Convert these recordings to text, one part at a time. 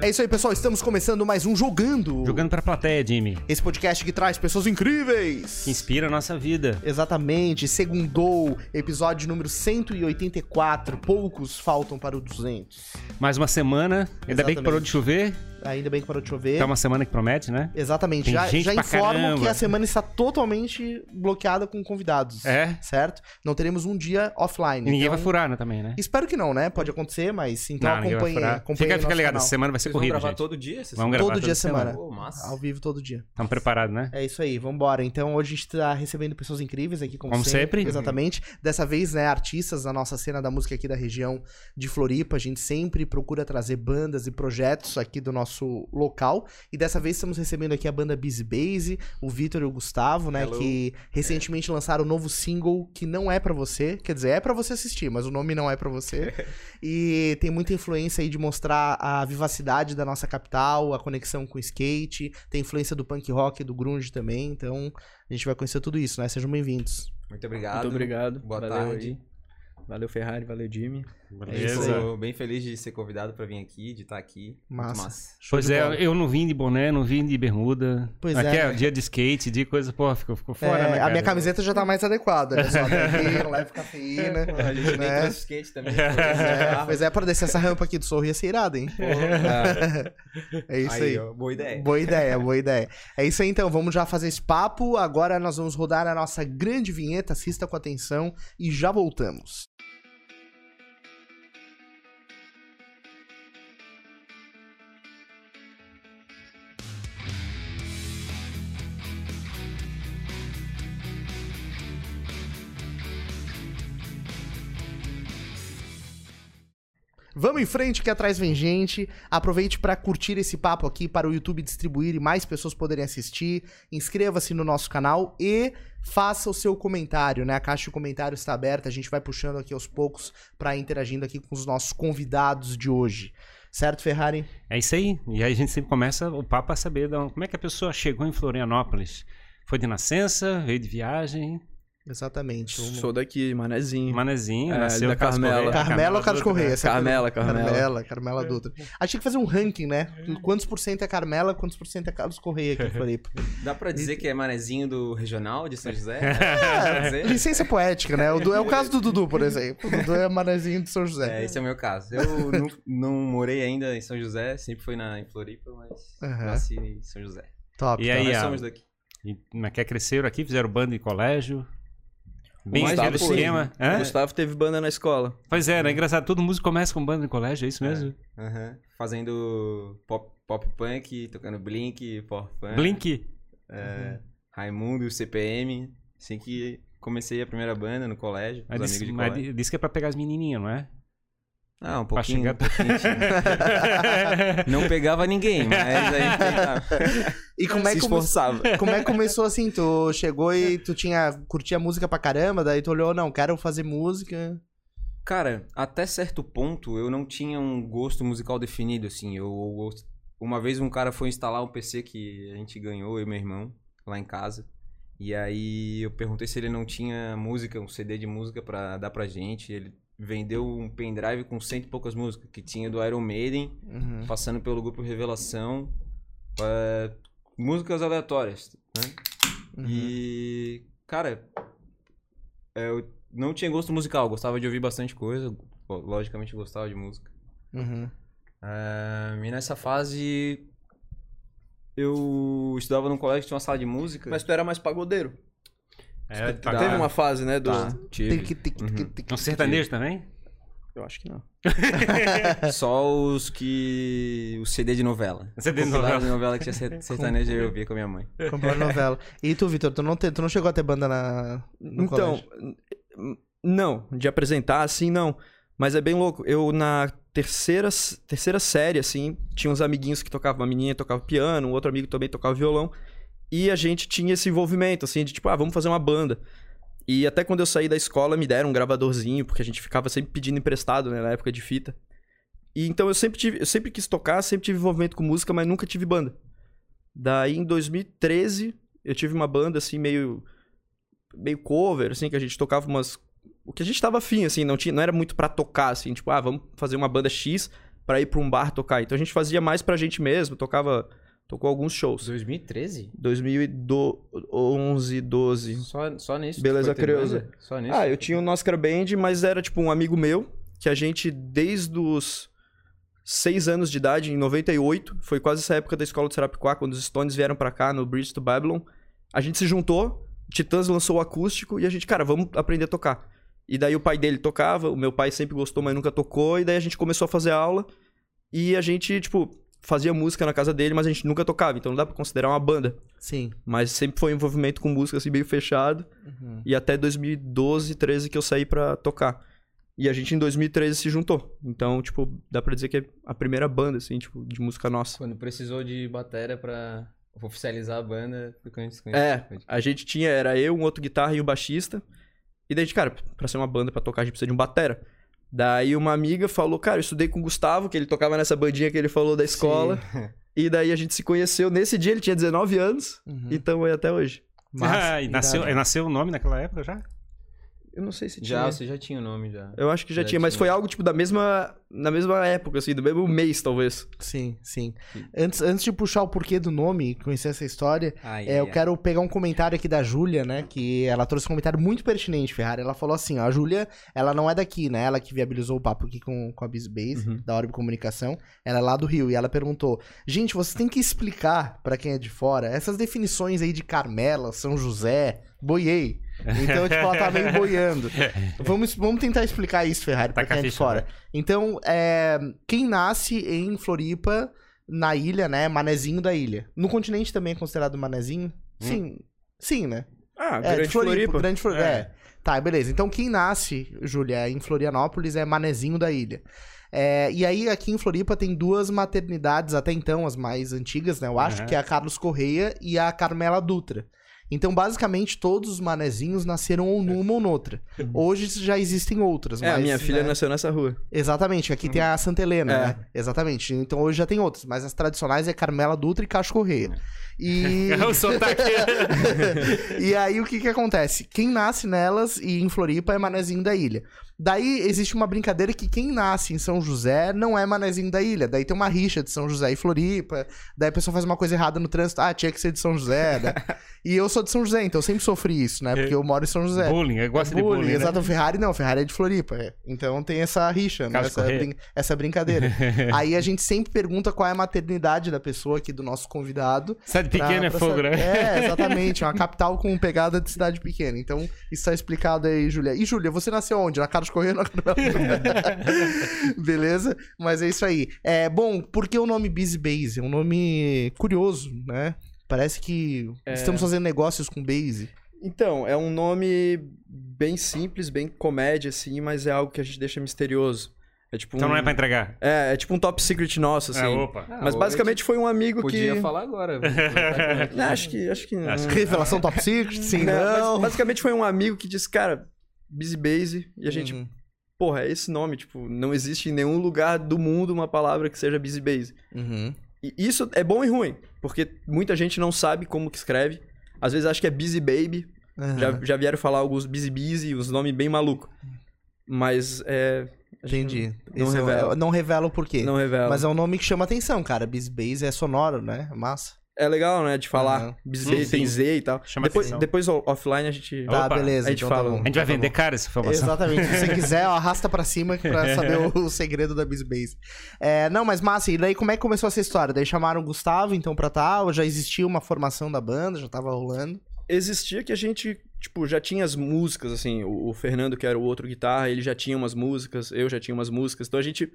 É isso aí, pessoal. Estamos começando mais um Jogando. Jogando pra plateia, Jimmy. Esse podcast que traz pessoas incríveis. Que inspira a nossa vida. Exatamente. Segundou, episódio número 184. Poucos faltam para o 200. Mais uma semana. Ainda bem que parou de chover. Ainda bem que parou de chover. Tá uma semana que promete, né? Exatamente. Tem já gente já pra informo caramba. que a semana está totalmente bloqueada com convidados. É. Certo? Não teremos um dia offline. E ninguém então... vai furar, né, também, né? Espero que não, né? Pode acontecer, mas então Não, acompanhe, Fica, fica ligado, canal. essa semana vai ser Vocês corrida, gravar gente. todo dia? Vamos semana? gravar Todo dia semana. Pô, massa. Ao vivo todo dia. Estamos preparados, né? É isso aí, vambora. Então hoje a gente tá recebendo pessoas incríveis aqui, como, Como sempre. Exatamente. Dessa vez, né, artistas da nossa cena da música aqui da região de Floripa. A gente sempre procura trazer bandas e projetos aqui do nosso local. E dessa vez estamos recebendo aqui a banda Busy Base, o Vitor e o Gustavo, né, Hello. que recentemente lançaram um novo single que não é pra você. Quer dizer, é pra você assistir, mas o nome não é pra você. E tem muita influência aí de mostrar a vivacidade da nossa capital, a conexão com o skate, tem influência do punk rock, do grunge também, então a gente vai conhecer tudo isso, né? Sejam bem-vindos. Muito obrigado. Muito obrigado. Boa valeu tarde. aí. Valeu, Ferrari. Valeu, Jimmy. Beleza. Tô bem feliz de ser convidado pra vir aqui, de estar aqui. Muito Massa. massa. Pois é, bola. eu não vim de boné, não vim de bermuda. Pois Aqui é, é, dia de skate, de coisa, pô, ficou, ficou fora, É, né, a cara? minha camiseta já tá mais adequada, só, né? Aqui, não leva cafeína, A gente nem né? trouxe skate também. É, pois é, pra descer essa rampa aqui do Sorro ia ser irado, hein? É isso aí. ó, boa ideia. Boa ideia, boa ideia. É isso aí então, vamos já fazer esse papo. Agora nós vamos rodar a nossa grande vinheta, assista com atenção e já voltamos. Vamos em frente que atrás vem gente. Aproveite para curtir esse papo aqui para o YouTube distribuir e mais pessoas poderem assistir. Inscreva-se no nosso canal e faça o seu comentário, né? A caixa de comentários está aberta, a gente vai puxando aqui aos poucos para interagindo aqui com os nossos convidados de hoje. Certo, Ferrari? É isso aí. E aí a gente sempre começa o papo a saber como é que a pessoa chegou em Florianópolis. Foi de nascença, veio de viagem, Exatamente. Sou daqui, manezinho. manezinho, É, nasceu da Carmela. Carmela ou Carlos Correia? é Carmela. Carmela. Carmela, Carmela Dutra. A gente tinha que fazer um ranking, né? Quantos por cento é Carmela, quantos por cento é Carlos Correia aqui em Floripa. Dá pra dizer que é manezinho do regional de São José? É, dizer? licença poética, né? O Du- é o caso do Dudu, por exemplo. O Dudu é manezinho de São José. É, esse é o meu caso. Eu não, não morei ainda em São José, sempre fui na, em Floripa, mas Aham. nasci em São José. Top. E top. aí, Nós somos daqui. E, mas que cresceram aqui, fizeram banda em colégio. Bem Gustavo esquema. Hã? Gustavo teve banda na escola. Pois é, é engraçado. Todo músico começa com banda em colégio, é isso mesmo? Aham. Fazendo pop, pop punk, tocando Blink, pop punk. Blink. É, Raimundo, CPM. Assim que comecei a primeira banda no colégio, Mas colégio. disse que é pra pegar as menininhas, não é? Ah, um pouquinho, chegar- um pouquinho. Não pegava ninguém, mas a gente tentava. E como é, Se que esforçava. como é que começou assim? Tu chegou e tu tinha curtia música pra caramba, daí tu olhou, não, quero fazer música. Cara, até certo ponto eu não tinha um gosto musical definido, assim. Eu, eu- uma vez um cara foi instalar um PC que a gente ganhou, eu e meu irmão, lá em casa. E aí eu perguntei se ele não tinha música, um CD de música pra dar pra gente. Ele vendeu um pendrive com cento e poucas músicas, que tinha do Iron Maiden, Uhum. passando pelo grupo Revelação, é, músicas aleatórias, né? Uhum. E, cara, é, eu não tinha gosto musical, gostava de ouvir bastante coisa, logicamente gostava de música. Uhum. É, e nessa fase eu estudava num colégio que tinha uma sala de música. Mas tu era mais pagodeiro. É, Tá. Teve uma fase, né? Do... Tá, Uhum. tic, tic. Um sertanejo também? Eu acho que não. Só os que. o CD de novela. CD de novela. de novela que tinha ser- sertanejo eu ouvia com a minha mãe. Comprou novela. E tu, Vitor, tu não, te- tu não chegou a ter banda na, no então, colégio? não. De apresentar, assim, não. Mas é bem louco. Eu, na terceira, terceira série, assim, tinha uns amiguinhos que tocavam. Uma menina tocava piano, um outro amigo também tocava violão. E a gente tinha esse envolvimento, assim, de tipo, ah, vamos fazer uma banda. E até quando eu saí da escola, me deram um gravadorzinho, porque a gente ficava sempre pedindo emprestado, né, na época de fita. E então eu sempre tive, eu sempre quis tocar, sempre tive envolvimento com música, mas nunca tive banda. Daí em 2013, eu tive uma banda assim meio meio cover, assim, que a gente tocava umas o que a gente tava afim, assim, não tinha, não era muito pra tocar assim, tipo, ah, vamos fazer uma banda X, pra ir pra um bar tocar. Então a gente fazia mais pra gente mesmo, tocava. Tocou alguns shows. 2013? 2011, 12. Só, só nisso? Beleza Creuza. Só nisso? Ah, eu tinha o Noscar Band, mas era tipo um amigo meu, que a gente, desde os seis anos de idade, em 98, foi quase essa época da escola de Sarapiquá, quando os Stones vieram pra cá, no Bridge to Babylon, a gente se juntou, Titãs lançou o acústico, e a gente, cara, vamos aprender a tocar. E daí o pai dele tocava, o meu pai sempre gostou, mas nunca tocou, e daí a gente começou a fazer aula, e a gente, tipo, fazia música na casa dele, mas a gente nunca tocava, então não dá pra considerar uma banda. Sim. Mas sempre foi um envolvimento com música, assim, meio fechado. Uhum. E até 2012, 13 que eu saí pra tocar. E a gente em 2013 se juntou. Então, tipo, dá pra dizer que é a primeira banda, assim, tipo, de música nossa. Quando precisou de bateria pra oficializar a banda, foi quando a gente se É, a gente tinha, era eu, um outro guitarra e um baixista. E daí, cara, pra ser uma banda pra tocar, a gente precisa de um batera. Daí uma amiga falou, cara, eu estudei com o Gustavo, que ele tocava nessa bandinha que ele falou da escola. E daí a gente se conheceu. Nesse dia ele tinha 19 anos. Uhum. E tamo aí até hoje. Massa, Ah, e nasceu, nasceu o nome naquela época já? Eu não sei se Já, tinha. você já tinha o nome já. Eu acho que já, Já tinha, mas tinha. foi algo, tipo, da mesma, na mesma época, assim, do mesmo mês, talvez. Sim, sim. Antes, antes de puxar o porquê do nome, conhecer essa história, Ai, É, eu ai, quero pegar um comentário aqui da Júlia, né? Que ela trouxe um comentário muito pertinente, Ferrari. Ela falou assim: ó, a Júlia, ela não é daqui, né? Ela que viabilizou o papo aqui com, com a BizBase, Uhum. da Orbe Comunicação. Ela é lá do Rio. E ela perguntou: gente, vocês têm que explicar pra quem é de fora essas definições aí de Carmela, São José, boiei. Então, tipo, ela tá meio boiando. Vamos, vamos tentar explicar isso, Ferrari, pra Taca quem é de fora. Então, é, quem nasce em Floripa, na ilha, né? Manezinho da ilha. No continente também é considerado manezinho? Sim. Sim, né? Ah, É, Grande de Floripa. Floripa. Grande Floripa. É. É. Tá, beleza. Então quem nasce, Júlia, em Florianópolis é manezinho da ilha. É, e aí, aqui em Floripa tem duas maternidades, até então, as mais antigas, né? Eu acho, Uhum. que é a Carlos Correia e a Carmela Dutra. Então, basicamente, todos os manezinhos nasceram ou numa ou noutra. Hoje já existem outras, Uhum. É, a mas, minha filha né? nasceu nessa rua. Exatamente, aqui tem a Santa Helena, É. né? Exatamente. Então hoje já tem outras, mas as tradicionais é Carmela Dutra e Cacho Correia. E... o sotaque. e aí o que que acontece? Quem nasce nelas e em Floripa é manezinho da ilha. Daí existe uma brincadeira que quem nasce em São José não é manezinho da ilha. Daí tem uma rixa de São José e Floripa. Daí a pessoa faz uma coisa errada no trânsito. Ah, tinha que ser de São José, né? e eu sou de São José, então eu sempre sofri isso, né? Porque eu moro em São José. bullying, eu gosto de bullying, bullying. né? exato. O Ferrari não, Ferrari é de Floripa. é. Então tem essa rixa, né? Essa, brin- essa brincadeira. Aí a gente sempre pergunta qual é a maternidade da pessoa aqui, do nosso convidado. Cidade pra- pequena é pra fogo, saber- né? É, exatamente. É uma capital com pegada de cidade pequena. Então, isso tá explicado aí, Júlia. E, Júlia, você nasceu onde? Na Carlos Correia na Carmela? Beleza? Mas é isso aí. É, bom, por que o nome Busy Base? É um nome curioso, né? Parece que É. estamos fazendo negócios com Base. Então, é um nome bem simples, bem comédia, assim, mas é algo que a gente deixa misterioso. É tipo Então um... não é pra entregar. É, é tipo um top secret nosso, assim. Ah, opa. Ah, Mas basicamente foi um amigo Podia que... falar agora. Não, acho que... Acho que não. Acho Revelação Top Secret? Sim, Não, mas não. basicamente foi um amigo que disse, cara, Busy Base, e a gente, Uhum. porra, é esse nome, tipo, não existe em nenhum lugar do mundo uma palavra que seja Busy Base. Uhum. E isso é bom e ruim, porque muita gente não sabe como que escreve. Às vezes acha que é Busy Baby, Uhum. já, já vieram falar alguns Busy Busy, uns nomes bem malucos. Mas é... Entendi. Não Isso revela. é- não revela o porquê. Não revela. Mas é um nome que chama atenção, cara. Busy Base é sonoro, né? Massa. É legal, né, de falar. Sim, sim. tem Z e tal. Chama depois, atenção. depois offline a gente... Tá, Opa, beleza. a gente então tá fala. bom. A gente vai Tá vender bom. cara essa informação. Exatamente. Se você quiser, ó, arrasta pra cima pra saber o, o segredo da Busy Base. É, não, mas massa, e daí como é que começou essa história? Daí chamaram o Gustavo, então, pra tal? Já existia uma formação da banda? Já tava rolando? existia que a gente, tipo, já tinha as músicas, assim, o, o Fernando, que era o outro guitarra, ele já tinha umas músicas, eu já tinha umas músicas, então a gente,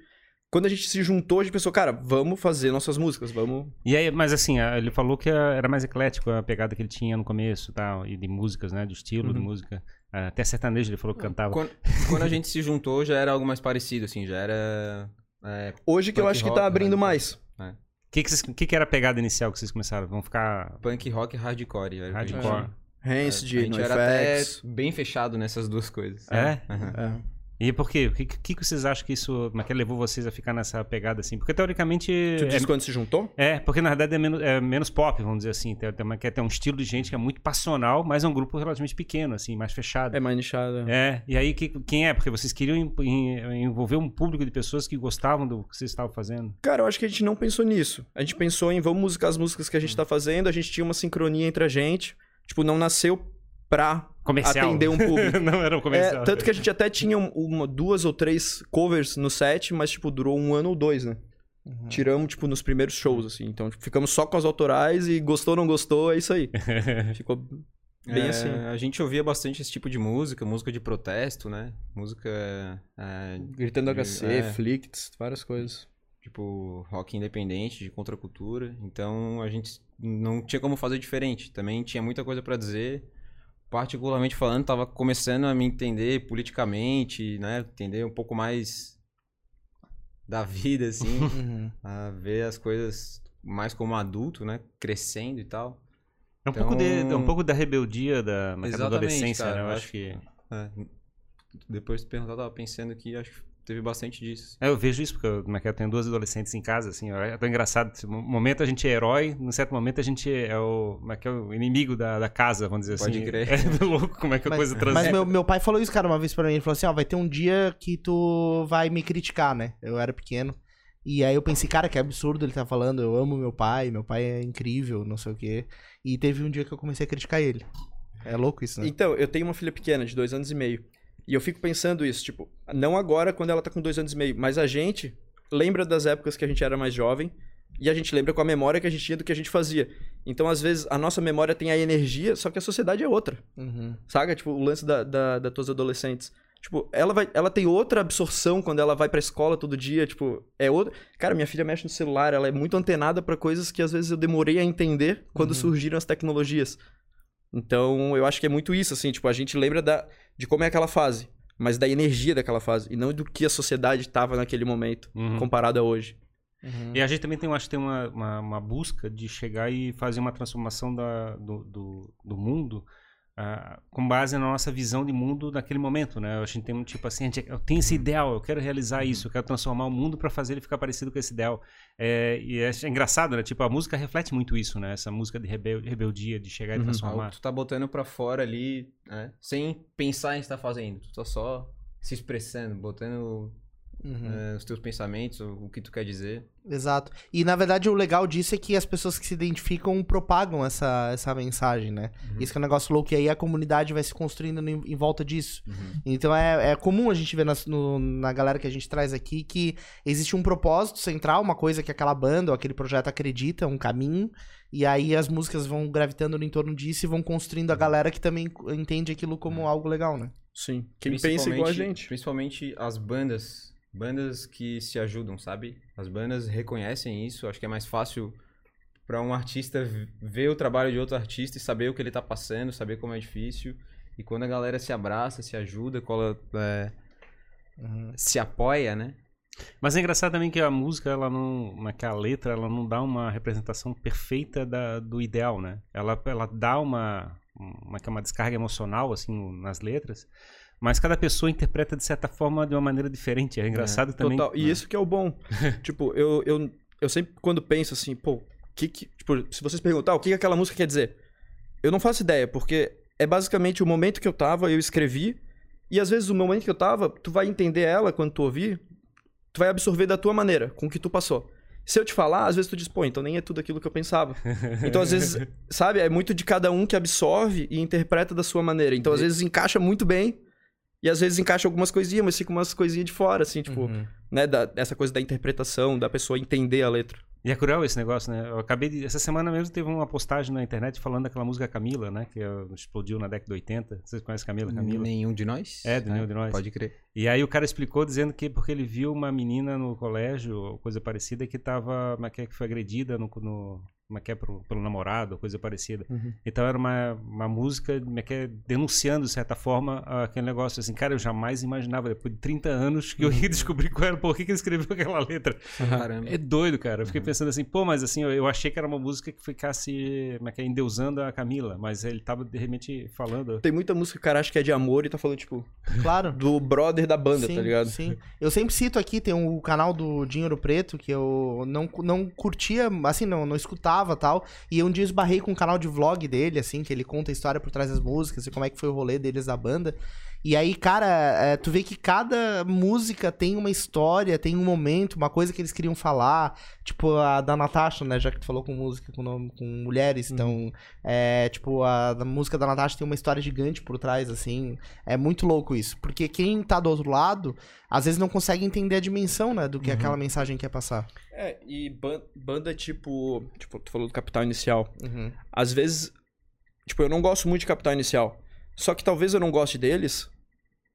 quando a gente se juntou, a gente pensou, cara, vamos fazer nossas músicas, vamos... E aí, mas assim, ele falou que era mais eclético a pegada que ele tinha no começo e tal, e de músicas, né? Do estilo de Uhum. música. Até sertanejo ele falou que cantava. quando, quando a gente se juntou, já era algo mais parecido, assim, já era. é, Hoje que eu acho que rock, tá abrindo né? mais. O que, que, que, que era a pegada inicial que vocês começaram? Vão ficar punk rock e hardcore. era que hardcore? Rancid, a gente era até bem fechado nessas duas coisas. É? Aham. É. E por quê? O que, que, que vocês acham que isso como é que levou vocês a ficar nessa pegada assim? Porque teoricamente. Tu é, disse quando se juntou? é, porque na verdade é menos, é menos pop, vamos dizer assim. Tem, tem, ter um estilo de gente que é muito passional, mas é um grupo relativamente pequeno, assim, mais fechado. É mais nichada. É, e aí que- quem é? Porque vocês queriam em- em- envolver um público de pessoas que gostavam do que vocês estavam fazendo. Cara, eu acho que a gente não pensou nisso. A gente pensou em vamos musicar as músicas que a gente tá fazendo, a gente tinha uma sincronia entre a gente. Tipo, não nasceu pra Comercial. atender um público. Não era um comercial. É, tanto que a gente até tinha um- uma, duas ou três covers no set, mas, tipo, durou um ano ou dois, né? Uhum. Tiramos, tipo, nos primeiros shows, assim. Então, tipo, ficamos só com as autorais e gostou ou não gostou, é isso aí. Ficou bem É, assim. A gente ouvia bastante esse tipo de música, música de protesto, né? Música, é, Gritando de- HC, é, Flicts, várias coisas. tipo, rock independente, de contracultura. Então a gente não tinha como fazer diferente. Também tinha muita coisa pra dizer. Particularmente falando, tava começando a me entender politicamente, né? Entender um pouco mais da vida, assim. Uhum. a ver as coisas mais como adulto, né? Crescendo e tal. É um, pouco de, Então- é um pouco da rebeldia da, da adolescência, cara, né? Eu acho acho que. É, depois de perguntar, eu tava pensando que acho que teve bastante disso. É, eu vejo isso, porque eu, como é que é, eu tenho duas adolescentes em casa, assim, é tão engraçado. No momento a gente é herói, num certo momento a gente é o, como é que é, o inimigo da, da casa, vamos dizer Pode assim. crer. É louco como é que a Mas, coisa mas transita. meu, meu pai falou isso, cara, uma vez pra mim. Ele falou assim: ó, vai ter um dia que tu vai me criticar, né? Eu era pequeno. E aí eu pensei, cara, que absurdo ele tá falando. Eu amo meu pai, meu pai é incrível, não sei o quê. E teve um dia que eu comecei a criticar ele. É louco isso, né? Então, eu tenho uma filha pequena, de dois anos e meio. E eu fico pensando isso, tipo, não agora quando ela tá com dois anos e meio, mas a gente lembra das épocas que a gente era mais jovem e a gente lembra com a memória que a gente tinha do que a gente fazia. Então, às vezes, a nossa memória tem a energia, só que a sociedade é outra. Uhum. Saca? Tipo, o lance da, da, das tuas adolescentes. Tipo, ela, vai, ela tem outra absorção quando ela vai pra escola todo dia, tipo, é outra... Cara, minha filha mexe no celular, ela é muito antenada pra coisas que às vezes eu demorei a entender quando Uhum. surgiram as tecnologias. Então, eu acho que é muito isso, assim, tipo, a gente lembra da, de como é aquela fase, mas da energia daquela fase, e não do que a sociedade tava naquele momento, Uhum. comparado a hoje. Uhum. E a gente também tem, eu acho que tem uma, uma, uma busca de chegar e fazer uma transformação da, do, do, do mundo ah, com base na nossa visão de mundo naquele momento, né? A gente tem um tipo assim, gente- eu tenho esse ideal, eu quero realizar isso, eu quero transformar o mundo para fazer ele ficar parecido com esse ideal. É, e é, é engraçado, né? Tipo, a música reflete muito isso, né? Essa música de rebel, rebeldia, de chegar e Uhum. transformar. Algo que tu tá botando pra fora ali, né? Sem pensar em estar fazendo. Tu tá só se expressando, botando Uhum. é, os teus pensamentos, o, o que tu quer dizer. Exato. E na verdade o legal disso é que as pessoas que se identificam propagam essa, essa mensagem, né? Isso que é um negócio louco. E aí a comunidade vai se construindo em, em volta disso. Então é, é comum a gente ver nas- no- na galera que a gente traz aqui que existe um propósito central, uma coisa que aquela banda ou aquele projeto acredita, um caminho. E aí as músicas vão gravitando no entorno disso e vão construindo a galera que também entende aquilo como algo legal, né? Sim. Quem pensa igual a gente. Principalmente as bandas. Bandas que se ajudam, sabe? As bandas reconhecem isso. Acho que é mais fácil pra um artista ver o trabalho de outro artista e saber o que ele tá passando, saber como é difícil. E quando a galera se abraça, se ajuda, cola, é, se apoia, né? Mas é engraçado também que a música, ela não. como é que a letra, ela não dá uma representação perfeita da, do ideal, né? Ela, ela dá uma, uma, é uma descarga emocional, assim, nas letras. Mas cada pessoa interpreta de certa forma de uma maneira diferente. É engraçado também. Total. E isso que é o bom. tipo, eu, eu, eu sempre, quando penso assim, pô, que que, tipo, se vocês perguntar o que que aquela música quer dizer, eu não faço ideia, porque é basicamente o momento que eu tava, eu escrevi, e às vezes o momento que eu tava, tu vai entender ela quando tu ouvir, tu vai absorver da tua maneira, com o que tu passou. Se eu te falar, às vezes tu diz, pô, então nem é tudo aquilo que eu pensava. Então, às vezes, sabe, é muito de cada um que absorve e interpreta da sua maneira. Então, às vezes encaixa muito bem, e às vezes encaixa algumas coisinhas, mas fica umas coisinhas de fora, assim, tipo, Uhum. né, da, essa coisa da interpretação, da pessoa entender a letra. E é cruel esse negócio, né? Eu acabei de. Essa semana mesmo teve uma postagem na internet falando daquela música Camila, né? Que eh, explodiu na década de 80. Vocês conhecem Camila? Camila? Nenhum de nós? É, de nenhum de nós. Pode crer. E aí o cara explicou dizendo que porque ele viu uma menina no colégio, ou coisa parecida, que tava, mas que foi agredida no, no, como é que é, pro, pelo namorado, coisa parecida. Uhum. Então era uma, uma música como é que é, denunciando, de certa forma, aquele negócio assim. Cara, eu jamais imaginava, depois de 30 anos, que eu ia descobrir qual era, por que, que ele escreveu aquela letra. Caramba. É doido, cara. Eu fiquei pensando assim, pô, mas assim, eu, eu achei que era uma música que ficasse, como é que é, endeusando a Camila, mas ele tava, de repente, falando... Tem muita música que o cara acha que é de amor e tá falando, tipo, Claro. do brother da banda, sim, tá ligado? Sim. Eu sempre cito aqui, tem o canal do Dinheiro Preto, que eu não, não curtia, assim, não, não escutava tal. E um dia eu esbarrei com um canal de vlog dele, assim, que ele conta a história por trás das músicas e como é que foi o rolê deles da banda. E aí, cara, é, tu vê que cada música tem uma história, tem um momento, uma coisa que eles queriam falar. Tipo, a da Natasha, né? Já que tu falou com música, com, nome- com mulheres. Então, é, tipo, a, da música da Natasha tem uma história gigante por trás, assim. É muito louco isso. Porque quem tá do outro lado, às vezes não consegue entender a dimensão, né? Do que aquela mensagem quer passar. É, e ban- banda tipo. Tipo, tu falou do Capital Inicial. Uhum. Às vezes. Tipo, eu não gosto muito de Capital Inicial. Só que talvez eu não goste deles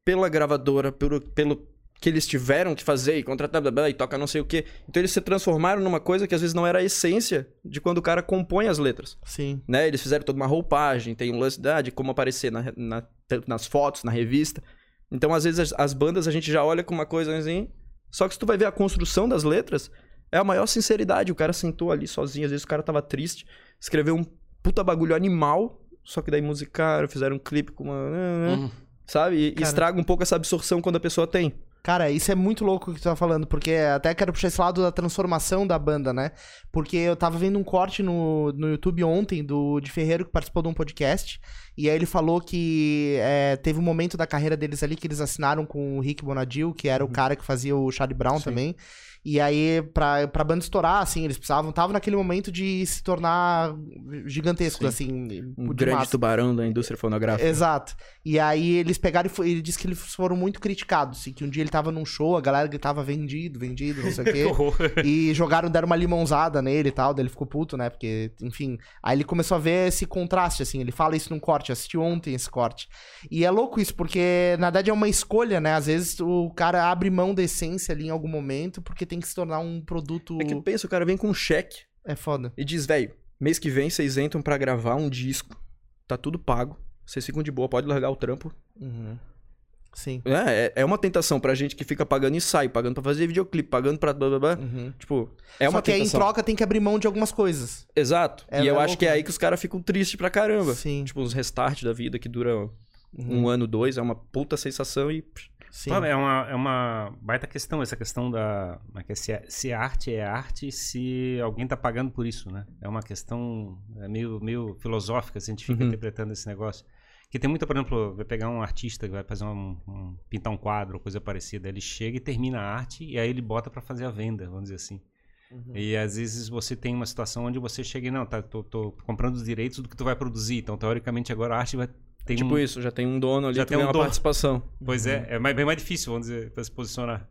pela gravadora, pelo, pelo que eles tiveram que fazer e contratar blá, blá, blá, e toca não sei o quê. Então eles se transformaram numa coisa que às vezes não era a essência de quando o cara compõe as letras. Sim. né? Eles fizeram toda uma roupagem, tem um lance de como aparecer na, na- nas fotos, na revista. Então, às vezes, as, as bandas a gente já olha com uma coisa assim. Só que se tu vai ver a construção das letras, é a maior sinceridade. O cara sentou ali sozinho, às vezes o cara tava triste, escreveu um puta bagulho animal, só que daí musicaram, fizeram um clipe com uma. Uhum. Sabe? E, Cara. estraga um pouco essa absorção quando a pessoa tem. Cara, isso é muito louco o que tu tá falando, porque até quero puxar esse lado da transformação da banda, né? Porque eu tava vendo um corte no, no YouTube ontem do de Ferreiro que participou de um podcast, e aí ele falou que é, teve um momento da carreira deles ali que eles assinaram com o Rick Bonadil, que era o cara que fazia o Charlie Brown também. E aí, pra, pra banda estourar, assim, eles precisavam, tava naquele momento de se tornar gigantescos, assim. Um de grande massa. tubarão da indústria fonográfica. Exato. E aí eles pegaram e foi- ele disse que eles foram muito criticados. E que um dia ele tava num show, a galera gritava vendido, vendido, não sei o quê. e jogaram, deram uma limãozada nele e tal, daí ele ficou puto, né? Porque, enfim. Aí ele começou a ver esse contraste, assim. Ele fala isso num corte, assisti ontem esse corte. E é louco isso, porque na verdade é uma escolha, né? Às vezes o cara abre mão da essência ali em algum momento, porque tem que se tornar um produto. É que pensa, o cara vem com um cheque É foda. e diz, velho, mês que vem vocês entram pra gravar um disco, tá tudo pago, vocês ficam de boa, pode largar o trampo. Uhum. Sim. É, é- é uma tentação pra gente que fica pagando ensaio, pagando pra fazer videoclipe, pagando pra blá blá blá. Uhum. Tipo, é Só uma que aí em tentação. troca tem que abrir mão de algumas coisas. Exato. É- e eu é acho louco, que é né? aí que os caras ficam tristes pra caramba. Sim. Tipo, os restarts da vida que duram Uhum. um ano, dois, é uma puta sensação e. Sim. É uma, é uma baita questão, essa questão da. é é? Se, é- se arte é arte, se alguém tá pagando por isso, né? É uma questão é meio, meio filosófica, assim, a gente fica Uhum. interpretando esse negócio. Que tem muita, por exemplo, vai pegar um artista que vai fazer um, um- pintar um quadro coisa parecida, ele chega e termina a arte e aí ele bota pra fazer a venda, vamos dizer assim. Uhum. E às vezes você tem uma situação onde você chega e não, tá, tô, tô comprando os direitos do que tu vai produzir, então teoricamente agora a arte vai ter tipo um, isso, já tem um dono ali, Já tem um uma dono. participação. Pois é, é mais- bem mais difícil, vamos dizer, pra se posicionar.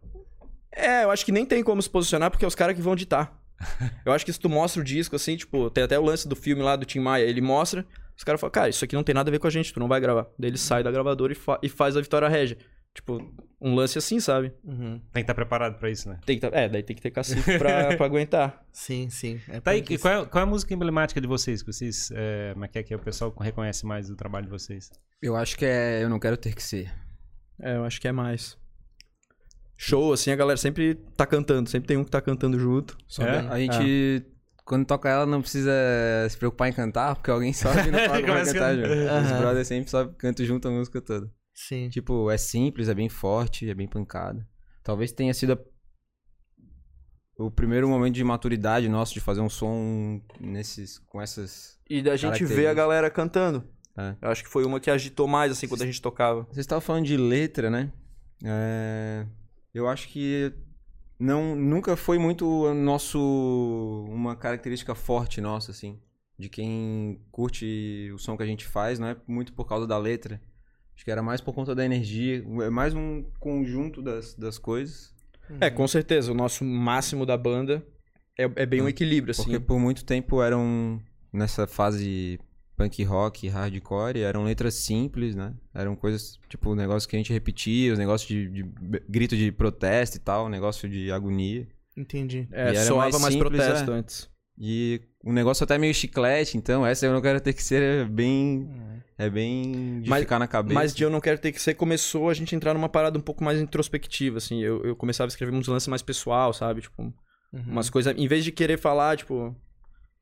É, eu acho que nem tem como se posicionar porque é os caras que vão ditar. eu acho que se tu mostra o disco assim, tipo, tem até o lance do filme lá do Tim Maia, ele mostra, os caras falam, cara, isso aqui não tem nada a ver com a gente, tu não vai gravar. Daí ele sai da gravadora e, fa- e faz a Vitória Régia. Tipo, um lance assim, sabe? Uhum. Tem que estar preparado pra isso, né? Tem que tá- é, daí tem que ter cacife pra, pra aguentar. Sim, sim. É Tá aí, isso. qual é, qual é a música emblemática de vocês? Que vocês. É, como é que é que o pessoal reconhece mais do trabalho de vocês? Eu acho que é Eu Não Quero Ter Que Ser. É, eu acho que é mais. Show, assim, a galera sempre tá cantando, sempre tem um que tá cantando junto. É? a- gente, quando toca ela, não precisa se preocupar em cantar, porque alguém sobe e não fala que vai Começa a cantar junto. Os brothers sempre sobe, cantam junto a música toda. Sim. Tipo, é simples, é bem forte, é bem pancada. Talvez tenha sido a- o primeiro momento de maturidade nosso de fazer um som nesses, com essas... E da gente ver a galera cantando. É. Eu acho que foi uma que agitou mais, assim, quando a gente tocava. Vocês estavam falando de letra, né? É, Eu acho que não, nunca foi muito o nosso uma característica forte nossa, assim, de quem curte o som que a gente faz, não é muito por causa da letra. Acho que era mais por conta da energia, é mais um conjunto das, das coisas. É, com certeza, o nosso máximo da banda é, é bem um equilíbrio, assim. Porque por muito tempo eram, nessa fase punk rock, hardcore, eram letras simples, né? Eram coisas, tipo, negócios que a gente repetia, os negócios de, de grito de protesto e tal, negócio de agonia. Entendi. É, E era soava mais mais, simples, protesto é. antes. E o negócio até é meio chiclete, então essa eu não quero ter que ser é bem. É bem de Mas- ficar na cabeça. Mas de Eu Não Quero Ter Que Ser começou a gente entrar numa parada um pouco mais introspectiva, assim. Eu, eu começava a escrever uns lances mais pessoal, sabe? Tipo, Uhum. umas coisas... Em vez de querer falar, tipo...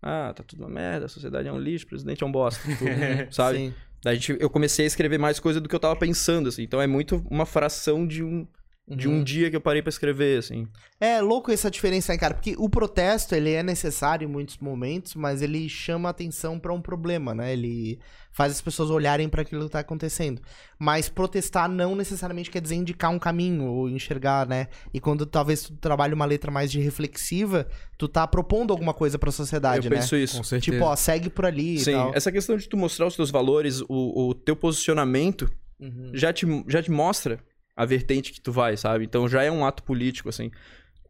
Ah, tá tudo uma merda, a sociedade é um lixo, o presidente é um bosta, tudo, sabe? Sim. Daí gente, eu comecei a escrever mais coisa do que eu tava pensando, assim. Então é muito uma fração de um, de Uhum. um dia que eu parei pra escrever, assim. É louco essa diferença, né, cara? Porque o protesto, ele é necessário em muitos momentos, mas ele chama atenção pra um problema, né? Ele faz as pessoas olharem pra aquilo que tá acontecendo. Mas protestar não necessariamente quer dizer indicar um caminho ou enxergar, né? E quando talvez tu trabalha uma letra mais de reflexiva, tu tá propondo alguma coisa pra sociedade, eu né? penso isso. Com certeza. Tipo, ó, segue por ali Sim, e tal. essa questão de tu mostrar os teus valores, o, o teu posicionamento, Uhum. já te, já te mostra a vertente que tu vai, sabe? Então já é um ato político, assim.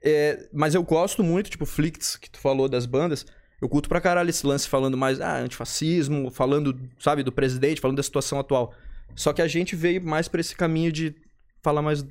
É, mas eu gosto muito, tipo, Flicts, que tu falou das bandas. Eu curto pra caralho esse lance falando mais, ah, antifascismo, falando, sabe, do presidente, falando da situação atual. Só que a gente veio mais pra esse caminho de falar mais,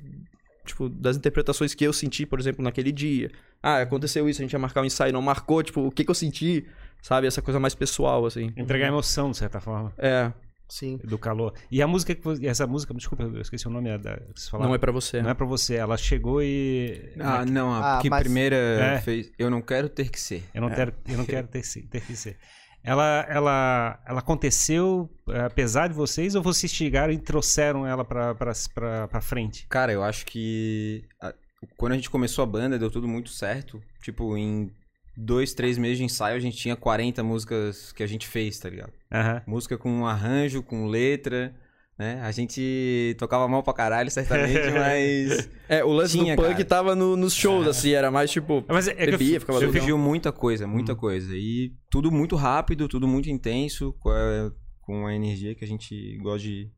tipo, das interpretações que eu senti, por exemplo, naquele dia. Ah, aconteceu isso, a gente ia marcar um ensaio, não marcou, tipo, o que que eu senti, sabe? Essa coisa mais pessoal, assim. Entregar emoção, de certa forma, É, Sim. do calor. E a música que essa música, desculpa, eu esqueci o nome é da, que não é pra você. Não é pra você, ela chegou e. Ah, não, Ah, a que mas- primeira É. fez. Eu não quero ter que ser. Eu não quero, eu não quero ter, ter que ser. Ela, ela, ela aconteceu eh, apesar de vocês ou vocês chegaram e trouxeram ela pra frente? Cara, eu acho que a- quando a gente começou a banda, deu tudo muito certo. Tipo, em dois, três meses de ensaio, a gente tinha 40 músicas que a gente fez, tá ligado? Aham. Música com arranjo, com letra, né? A gente tocava mal pra caralho, certamente, mas É, o lance Tinha, do punk cara. tava no- nos shows, assim, era mais tipo. Mas é, é que eu- Bebia, ficava eu- surgiu muita coisa, muita coisa. E tudo muito rápido, tudo muito intenso, com a, com a energia que a gente gosta de,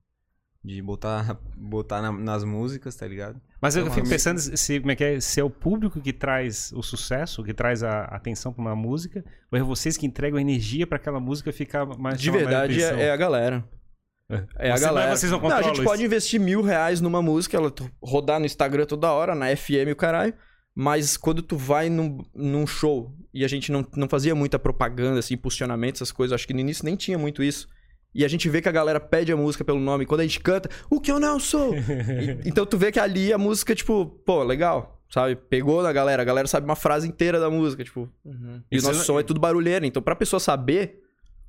de botar, botar na- nas músicas, tá ligado? Mas eu Nossa. fico pensando se, como é que é, se é o público que traz o sucesso, que traz a atenção pra uma música, ou é vocês que entregam energia pra aquela música ficar mais De mais verdade, é, é a galera. É a Você- galera. vocês não a controlam gente isso? pode investir mil reais numa música, ela rodar no Instagram toda hora, na FM e o caralho. Mas quando tu vai num, num show e a gente não, não fazia muita propaganda, assim, impulsionamento, essas coisas, acho que no início nem tinha muito isso. E a gente vê que a galera pede a música pelo nome. Quando a gente canta, o que eu não sou? E- então tu vê que ali a música, tipo, pô, legal, sabe? Pegou na galera. A galera sabe uma frase inteira da música, tipo. Uhum. E o Isso nosso não- som é tudo barulheiro. Então, pra pessoa saber,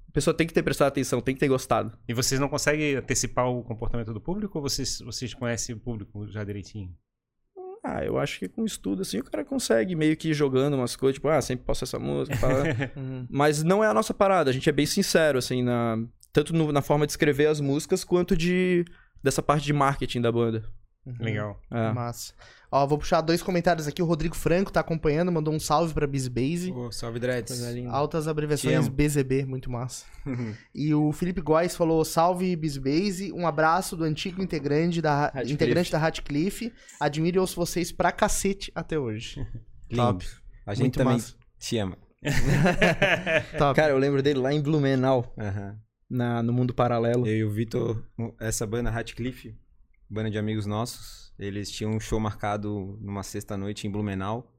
a pessoa tem que ter prestado atenção, tem que ter gostado. E vocês não conseguem antecipar o comportamento do público ou vocês, vocês conhecem o público já direitinho? Ah, eu acho que com estudo, assim, o cara consegue meio que ir jogando umas coisas, tipo, ah, sempre posso essa música. Uhum. Mas não é a nossa parada, a gente é bem sincero, assim, na... tanto no- na forma de escrever as músicas, quanto de dessa parte de marketing da banda. Uhum. Legal. É. Massa. Ó, vou puxar dois comentários aqui. O Rodrigo Franco tá acompanhando, mandou um salve pra Busy Base. salve Dreads. Altas abreviações. BZB, muito massa. e o Felipe Góes falou: salve Bizbase, um abraço do antigo integrante da, Radcliffe. integrante da Radcliffe. Admiro e ouço vocês pra cacete até hoje. Lindo. A gente Muito também massa. te ama. Top. Cara, eu lembro dele lá em Blumenau, Aham. Na, no mundo paralelo. Eu e o Vitor, essa banda Ratcliffe, banda de amigos nossos, eles tinham um show marcado numa sexta-noite em Blumenau.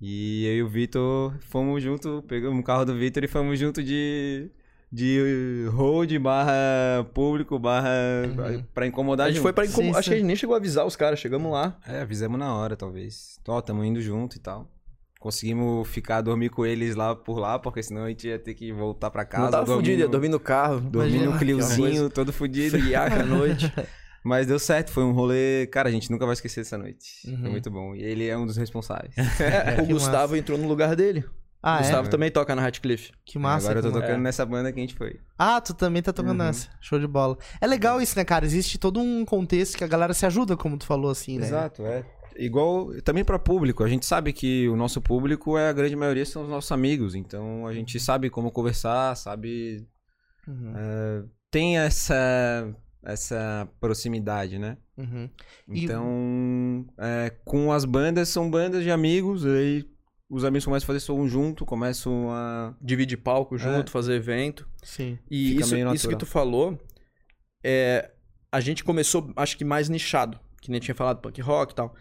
E eu e o Vitor fomos junto, pegamos o carro do Vitor e fomos junto de de road barra público barra Uhum. pra incomodar A gente junto. foi pra incomodar. Acho que a gente nem chegou a avisar os caras, chegamos lá. É, avisamos na hora, talvez. Ó, tamo indo junto e tal. Conseguimos ficar, dormir com eles lá por lá, porque senão a gente ia ter que voltar pra casa. não tava dormir fudido, ia no- dormir no carro. Dormir no Cliozinho, todo fudido. Friaca à noite. Mas deu certo, foi um rolê. Cara, a gente nunca vai esquecer essa noite. Uhum. Foi muito bom. E ele é um dos responsáveis. É, o Que Gustavo entrou no lugar dele. Ah, o é? Gustavo também toca na Ratcliffe. Que massa. Agora eu tô tocando É. nessa banda que a gente foi. Ah, tu também tá tocando Uhum. nessa. Show de bola. É legal isso, né, cara? Existe todo um contexto que a galera se ajuda, como tu falou, assim, né? Exato, é. Igual também pra público. A gente sabe que o nosso público é a grande maioria são os nossos amigos. Então a gente sabe como conversar, sabe. Uhum, é, tem essa essa proximidade, né? uhum. E- Então, é, com as bandas, são bandas de amigos, aí os amigos começam a fazer som junto, começam a. Dividir palco junto, fazer evento. Sim. E Fica isso, isso que tu falou, é, a gente começou, acho que mais nichado, que nem tinha falado punk rock e tal.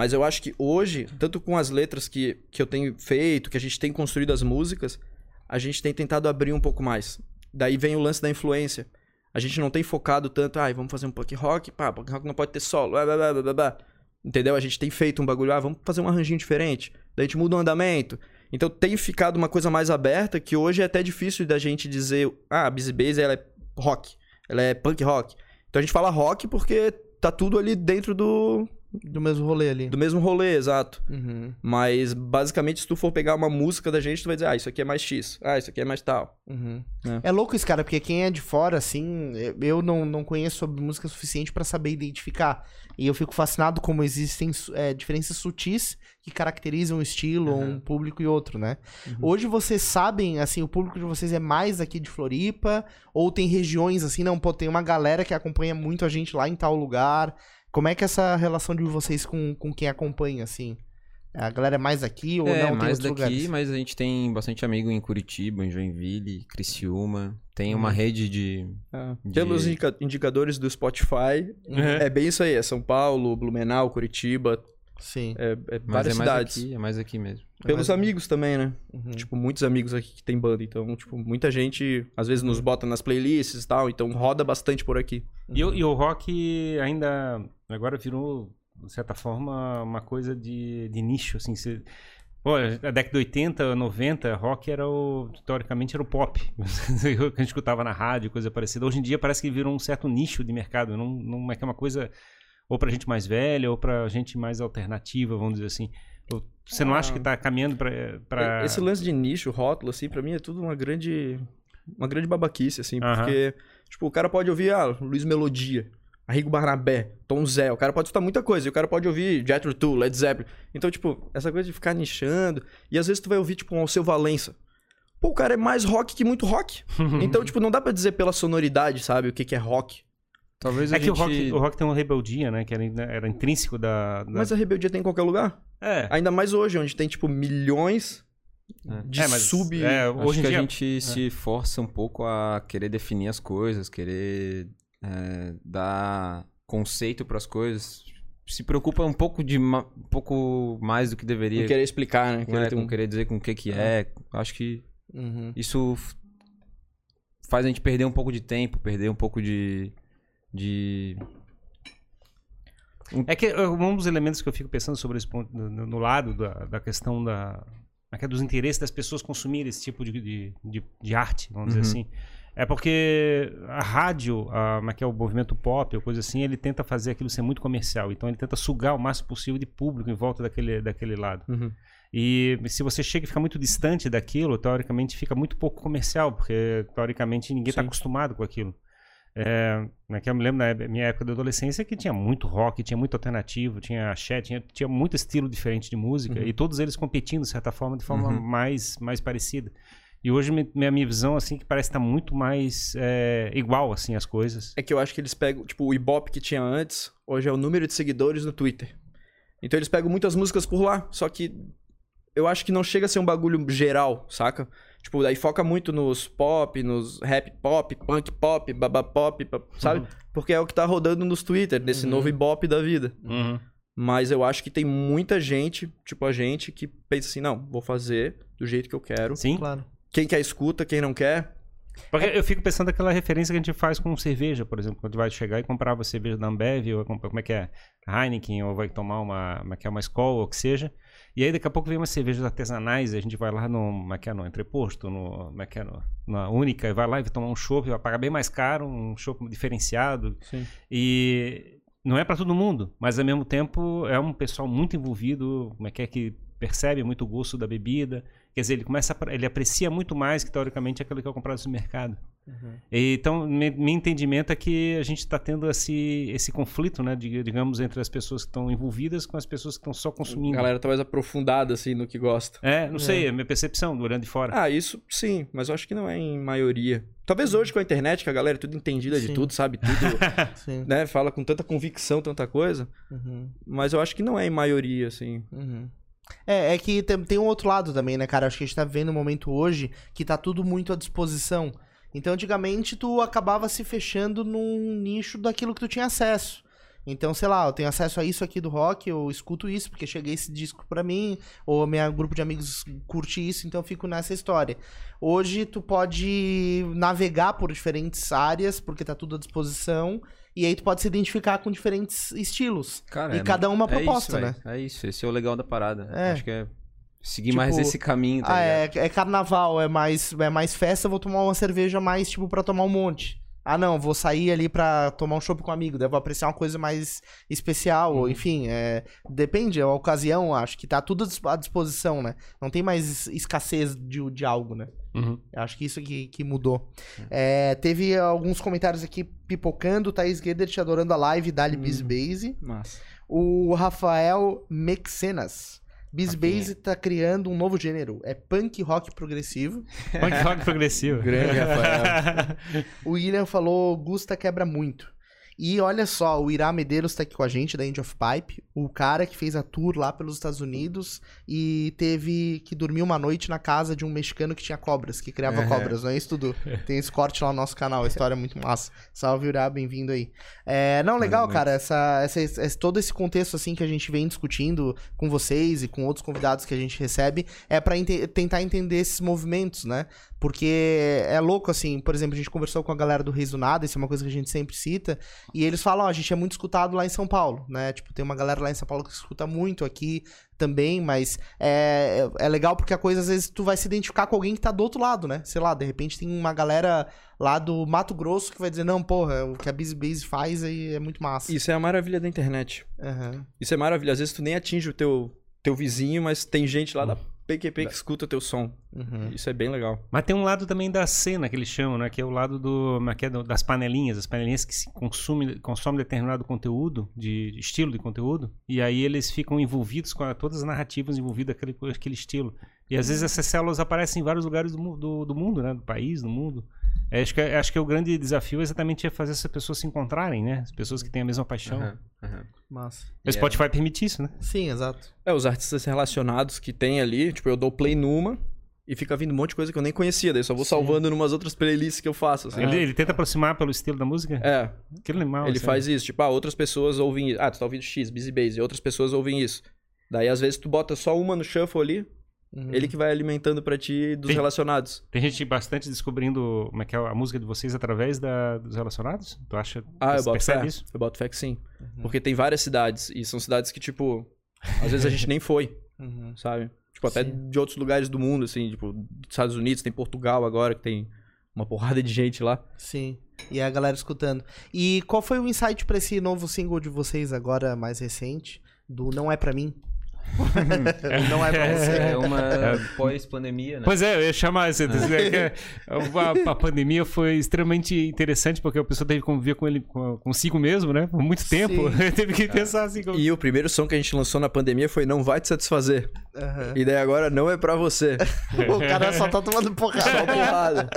Mas eu acho que hoje, tanto com as letras que, que eu tenho feito, que a gente tem construído as músicas, a gente tem tentado abrir um pouco mais. Daí vem o lance da influência. A gente não tem focado tanto, ai, vamos fazer um punk rock, pá, punk rock não pode ter solo, blá, blá, blá, blá, blá. Entendeu? A gente tem feito um bagulho, ah, vamos fazer um arranjinho diferente. Daí a gente muda o andamento. Então tem ficado uma coisa mais aberta que hoje é até difícil da gente dizer, ah, a Busy Base ela é rock, ela é punk rock. Então a gente fala rock porque tá tudo ali dentro do, Do mesmo rolê ali. do mesmo rolê, exato. Uhum, Mas basicamente se tu for pegar uma música da gente, tu vai dizer, ah, isso aqui é mais X, ah, isso aqui é mais tal. uhum. É. É. louco isso, cara, porque quem é de fora, assim, eu não, não conheço sobre música suficiente pra saber identificar. E eu fico fascinado como existem é, diferenças sutis que caracterizam um estilo, Uhum. um público e outro, né? Hoje vocês sabem, assim, o público de vocês é mais aqui de Floripa? Ou tem regiões, assim, não, pô, tem uma galera que acompanha muito a gente lá em tal lugar. Como é que é essa relação de vocês com, com quem acompanha, assim? A galera é mais aqui ou é, não? mais daqui, lugares? mas a gente tem bastante amigo em Curitiba, em Joinville, Criciúma. Tem uma Uhum. rede de... De- Pelos indica- indicadores do Spotify, é bem isso aí, é São Paulo, Blumenau, Curitiba, Sim. é, é Mas várias é mais cidades. aqui, é mais aqui mesmo. Pelos mais- amigos também, né? Uhum. Tipo, muitos amigos aqui que tem banda. Então, tipo, muita gente às vezes nos bota nas playlists e tal. Então roda bastante por aqui. E, o- e o rock ainda agora virou, de certa forma, uma coisa de, de nicho, assim. Você, pô, a década de 80, 90, rock era o, teoricamente, era o pop. que a gente escutava na rádio, coisa parecida. Hoje em dia parece que virou um certo nicho de mercado. Não, não é que é uma coisa ou pra gente mais velha ou pra gente mais alternativa, vamos dizer assim. Você não acha que tá caminhando pra... pra... Esse lance de nicho, rótulo, assim, pra mim é tudo uma grande. Uma grande babaquice, assim. Porque, tipo, o cara pode ouvir, ah, Luiz Melodia. Arrigo Barnabé, Tom Zé, o cara pode escutar muita coisa, e o cara pode ouvir Jethro Tull, Led Zeppelin. Então, tipo, essa coisa de ficar nichando, e às vezes tu vai ouvir, tipo, um Alceu Valença. Pô, o cara é mais rock que muito rock. Então, tipo, não dá pra dizer pela sonoridade, sabe, o que que é rock. Talvez a É que gente... o rock, o rock tem uma rebeldia, né? Que era, era intrínseco da... da- Mas a rebeldia tem em qualquer lugar. É, Ainda mais hoje, onde tem, tipo, milhões É. de É, mas- sub... é, Acho hoje em que dia... a gente se força um pouco a querer definir as coisas, querer é, dar conceito para as coisas. Se preocupa um pouco de ma- um pouco mais do que deveria. Não querer explicar, né? né, Querer com um- querer dizer com o que que é. Acho que Uhum. isso faz a gente perder um pouco de tempo, perder um pouco de de É que uh, um dos elementos que eu fico pensando sobre esse ponto, no, no lado da, da questão da, é que é dos interesses das pessoas consumirem esse tipo de, de, de, de arte, vamos dizer Uhum. assim. É porque a rádio, a, é que é o movimento pop, ou coisa assim, ele tenta fazer aquilo ser muito comercial. Então ele tenta sugar o máximo possível de público em volta daquele, daquele lado. Uhum. E se você chega e fica muito distante daquilo, teoricamente fica muito pouco comercial, porque teoricamente ninguém está acostumado com aquilo. É, como é que eu me lembro na minha época da adolescência que tinha muito rock, tinha muito alternativo, tinha axé, tinha, tinha muito estilo diferente de música, Uhum. e todos eles competindo, de certa forma, de forma Uhum. mais, mais parecida. E hoje mi- minha, minha visão, assim, que parece estar muito mais é, igual, assim, as coisas. É que eu acho que eles pegam, tipo, o Ibope que tinha antes, hoje é o número de seguidores no Twitter. Então eles pegam muitas músicas por lá, só que eu acho que não chega a ser um bagulho geral, saca? Tipo, daí foca muito nos pop, nos rap pop, punk pop, baba pop, sabe? Uhum. Porque é o que tá rodando nos Twitter, nesse Uhum. novo Ibope da vida. Uhum. Mas eu acho que tem muita gente, tipo a gente, que pensa assim, não, vou fazer do jeito que eu quero. Sim. Claro. Quem quer escuta, quem não quer, Porque eu fico pensando naquela referência que a gente faz com cerveja, por exemplo, quando vai chegar e comprar uma cerveja da Ambev, ou como é que é, Heineken, ou vai tomar uma, como é que é, uma Skol, ou o que seja, e aí daqui a pouco vem umas cervejas artesanais, e a gente vai lá no, como é que é, no entreposto, no, como é que é, no, na Única, e vai lá e vai tomar um chopp, vai pagar bem mais caro, um chopp diferenciado, Sim. e não é para todo mundo, mas ao mesmo tempo é um pessoal muito envolvido, como é que é, que percebe muito o gosto da bebida, quer dizer, ele começa, a, ele aprecia muito mais que teoricamente aquilo que é comprado no mercado. E, Então, me- meu entendimento é que a gente está tendo esse, esse conflito, né, de- digamos, entre as pessoas que estão envolvidas com as pessoas que estão só a consumindo. galera tá mais aprofundada, assim, no que gosta. É, não sei, é a minha percepção, do olhando de fora. Ah, isso sim, mas eu acho que não é em maioria. Talvez hoje com a internet, que a galera é tudo entendida Sim. de tudo, sabe tudo, né? Fala com tanta convicção, tanta coisa. Uhum. Mas eu acho que não é em maioria, assim. Uhum. É, é que tem, tem um outro lado também, né, cara? Acho que a gente tá vivendo um momento hoje que tá tudo muito à disposição. Então, antigamente, tu acabava se fechando num nicho daquilo que tu tinha acesso. Então, sei lá, eu tenho acesso a isso aqui do rock, eu escuto isso, porque cheguei esse disco pra mim, ou meu grupo de amigos curte isso, então eu fico nessa história. Hoje, tu pode navegar por diferentes áreas, porque tá tudo à disposição, e aí tu pode se identificar com diferentes estilos. Cara, e é- cada uma é proposta, isso, né? velho. É isso, esse é o legal da parada. É. Acho que é seguir Tipo, mais esse caminho, tá Ah, é, é carnaval, é mais, é mais festa, eu vou tomar uma cerveja mais, tipo, pra tomar um monte. Ah, não, vou sair ali pra tomar um chopp com um amigo, vou apreciar uma coisa mais especial, ou enfim, é, depende, é a ocasião, acho que tá tudo à disposição, né? Não tem mais escassez de, de algo, né? Uhum. Acho que isso que, que mudou. É, teve alguns comentários aqui pipocando, Thaís Gueder te adorando a live, Dali Hum. Biz Base. Massa. O Rafael Mexenas. Biz Rafinha. Base tá criando um novo gênero. É punk rock progressivo. Punk rock progressivo. Grande Rafael. O William falou, Gusta quebra muito. E olha só, o Irá Medeiros tá aqui com a gente, da End of Pipe. O cara que fez a tour lá pelos Estados Unidos e teve que dormir uma noite na casa de um mexicano que tinha cobras, que criava É. cobras, não é isso, Dudu? Tem esse corte lá no nosso canal, a história é muito massa. Salve, Irá, bem-vindo aí. É, não, legal, cara, essa, essa, esse- todo esse contexto, assim, que a gente vem discutindo com vocês e com outros convidados que a gente recebe, é pra ente- tentar entender esses movimentos, né? Porque é louco, assim, por exemplo, a gente conversou com a galera do Reis do Nada, isso é uma coisa que a gente sempre cita, e eles falam, ó, a gente é muito escutado lá em São Paulo, né? Tipo, tem uma galera lá em São Paulo que escuta muito aqui também, mas é, é é legal porque a coisa, às vezes, tu vai se identificar com alguém que tá do outro lado, né? Sei lá, de repente tem uma galera lá do Mato Grosso que vai dizer, não, porra, o que a Busy Base faz aí é muito massa. Isso é a maravilha da internet. Aham. Isso é maravilha. Às vezes tu nem atinge o teu, teu vizinho, mas tem gente lá da PQP que escuta teu som. Uhum. Isso é bem legal. Mas tem um lado também da cena que eles chamam, né? Que é o lado do, é é? Das panelinhas. As panelinhas que se consumem, consomem determinado conteúdo, de, de estilo de conteúdo, e aí eles ficam envolvidos com a- todas as narrativas envolvidas aquele, aquele estilo. E às vezes essas células aparecem em vários lugares do, do, do mundo, né? Do país, do mundo. É, acho, que, acho que o grande desafio é exatamente é fazer essas pessoas se encontrarem, né? As pessoas que têm a mesma paixão. Aham, aham. Massa. O Spotify permite isso, né? Sim, exato. É, os artistas relacionados que tem ali, tipo, eu dou play numa e fica vindo um monte de coisa que eu nem conhecia, daí só vou salvando numas outras playlists que eu faço. assim. Ele, ele tenta aproximar pelo estilo da música? É, Que animal. ele assim. faz isso, tipo, ah, outras pessoas ouvem isso. Ah, tu tá ouvindo X, Busy Base, e outras pessoas ouvem isso. Daí, às vezes, tu bota só uma no shuffle ali, Uhum. ele que vai alimentando pra ti dos Tem- relacionados. Tem gente bastante descobrindo como é que é a música de vocês através da- dos relacionados? Tu acha? Ah, eu você boto fé. isso? Eu boto fé que sim. Uhum. Porque tem várias cidades, e são cidades que, tipo, às vezes a gente nem foi, Uhum. sabe? Tipo, até Sim. de outros lugares do mundo, assim, tipo, dos Estados Unidos, tem Portugal agora, que tem uma porrada de gente lá. Sim. E a galera escutando. E qual foi o insight pra esse novo single de vocês agora, mais recente? Do Não É Pra Mim? não é pra você. É uma pós-pandemia, né? Pois é, eu ia chamar isso. a, a pandemia foi extremamente interessante porque a pessoa teve que conviver com ele com- consigo mesmo, né? Por muito tempo. Teve que pensar assim. Como... E o primeiro som que a gente lançou na pandemia foi Não Vai Te Satisfazer. Aham. E daí agora não é pra você. O cara só tá tomando porrada. Só porrada.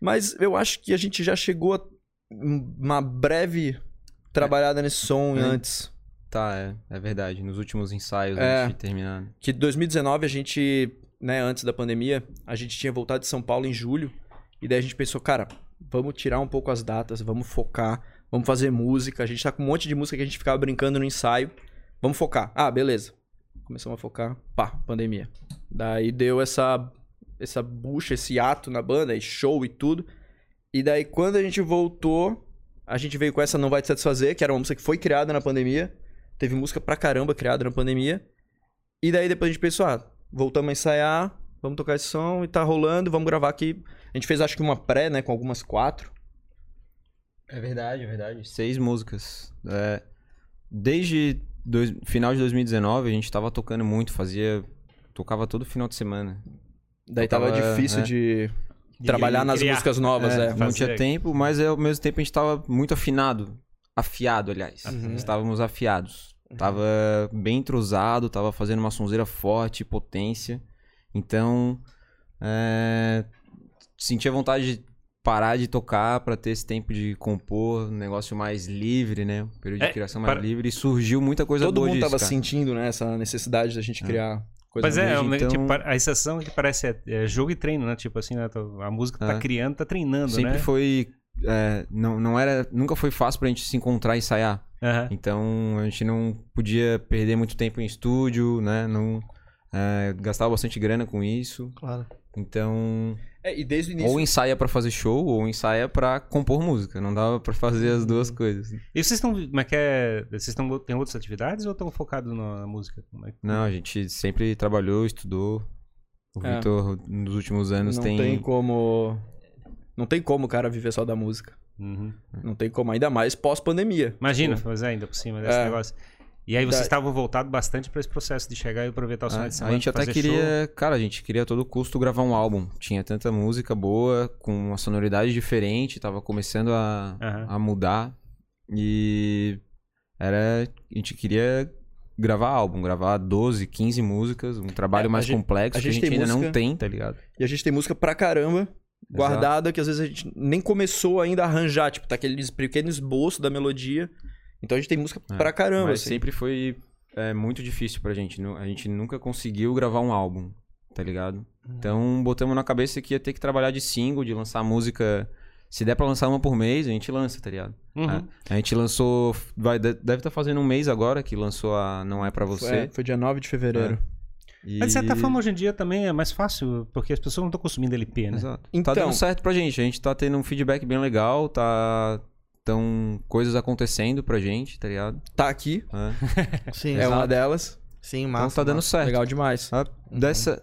Mas eu acho que a gente já chegou a uma breve trabalhada nesse som É. antes. Tá, é, é verdade. Nos últimos ensaios, É. antes de terminar. Que 2019 a gente, né, antes da pandemia, a gente tinha voltado de São Paulo em julho. E daí a gente pensou, cara, vamos tirar um pouco as datas, vamos focar, vamos fazer música. A gente tá com um monte de música que a gente ficava brincando no ensaio. Vamos focar. Ah, beleza. Começamos a focar. Pá, pandemia. Daí deu essa essa bucha, esse ato na banda, e show e tudo. E daí quando a gente voltou, a gente veio com essa Não Vai Te Satisfazer, que era uma música que foi criada na pandemia. Teve música pra caramba criada na pandemia. E daí depois a gente pensou, ah, voltamos a ensaiar, vamos tocar esse som e tá rolando, vamos gravar aqui. A gente fez acho que uma pré, né, com algumas quatro. É verdade, é verdade. Seis músicas. É, desde dois- final de 2019 a gente tava tocando muito, fazia. Tocava todo final de semana. Daí tava difícil é. de De trabalhar nas criar. músicas novas, É, é. não tinha tempo, mas ao mesmo tempo a gente tava muito afinado. Afiado, aliás. Uhum. Estávamos afiados. Tava bem entrosado, tava fazendo uma sonzeira forte, potência. Então, é, sentia vontade de parar de tocar pra ter esse tempo de compor, um negócio mais livre, né? Um período de É, criação mais para- livre. E surgiu muita coisa Todo boa mundo disso, tava cara. sentindo, né, essa necessidade da gente criar coisa Mas é, um neg- então- tipo, a sensação é que parece é, é jogo e treino, né? Tipo assim, né? a música tá É. criando, tá treinando, Sempre né? foi é, não, não era. Nunca foi fácil pra gente se encontrar e ensaiar. Aham. Então a gente não podia perder muito tempo em estúdio, né? Não, é, gastava bastante grana com isso. Claro. Então. É, e desde o início. Ou ensaia pra fazer show, ou ensaia pra compor música. Não dava pra fazer as duas coisas. E vocês estão. Como é que é? Vocês estão. Tem outras atividades ou estão focados na música? Como é que- Não, a gente sempre trabalhou, estudou. O É. Vitor, nos últimos anos, não tem. tem... como. Não tem como o cara viver só da música. Uhum. Não tem como, ainda mais pós-pandemia. Imagina, Tipo, mas é, ainda por cima desse É. negócio. E aí vocês Da- estavam voltados bastante pra esse processo de chegar e aproveitar os Ah, finais de a semana. gente pra até queria, cara, a gente queria a todo custo gravar um álbum. Tinha tanta música boa, com uma sonoridade diferente, tava começando a, Aham. a mudar. E era. A gente queria gravar álbum, gravar 12, 15 músicas, um trabalho É, a mais gente- complexo a que a gente gente ainda não música- tem, tá ligado? E a gente tem música pra caramba guardada que às vezes a gente nem começou ainda a arranjar. Tipo, tá aquele pequeno esboço da melodia. Então a gente tem música É, pra caramba. Mas assim. sempre foi é, muito difícil pra gente. A gente nunca conseguiu gravar um álbum, tá ligado? Uhum. Então botamos na cabeça que ia ter que trabalhar de single, de lançar música. Se der pra lançar uma por mês, a gente lança, tá ligado? Uhum. É. A gente lançou. Vai, de- deve estar fazendo um mês agora que lançou a Não É Pra Você. é, foi dia 9 de fevereiro. E... Mas de certa forma, hoje em dia também é mais fácil, porque as pessoas não estão consumindo LP, né? Exato. Então- Tá dando certo pra gente. A gente tá tendo um feedback bem legal, tá. Tão coisas acontecendo pra gente, tá ligado? Tá aqui, É. Sim, é uma delas. Sim, Então massa. tá dando massa. certo. Legal demais. Ah, Dessa.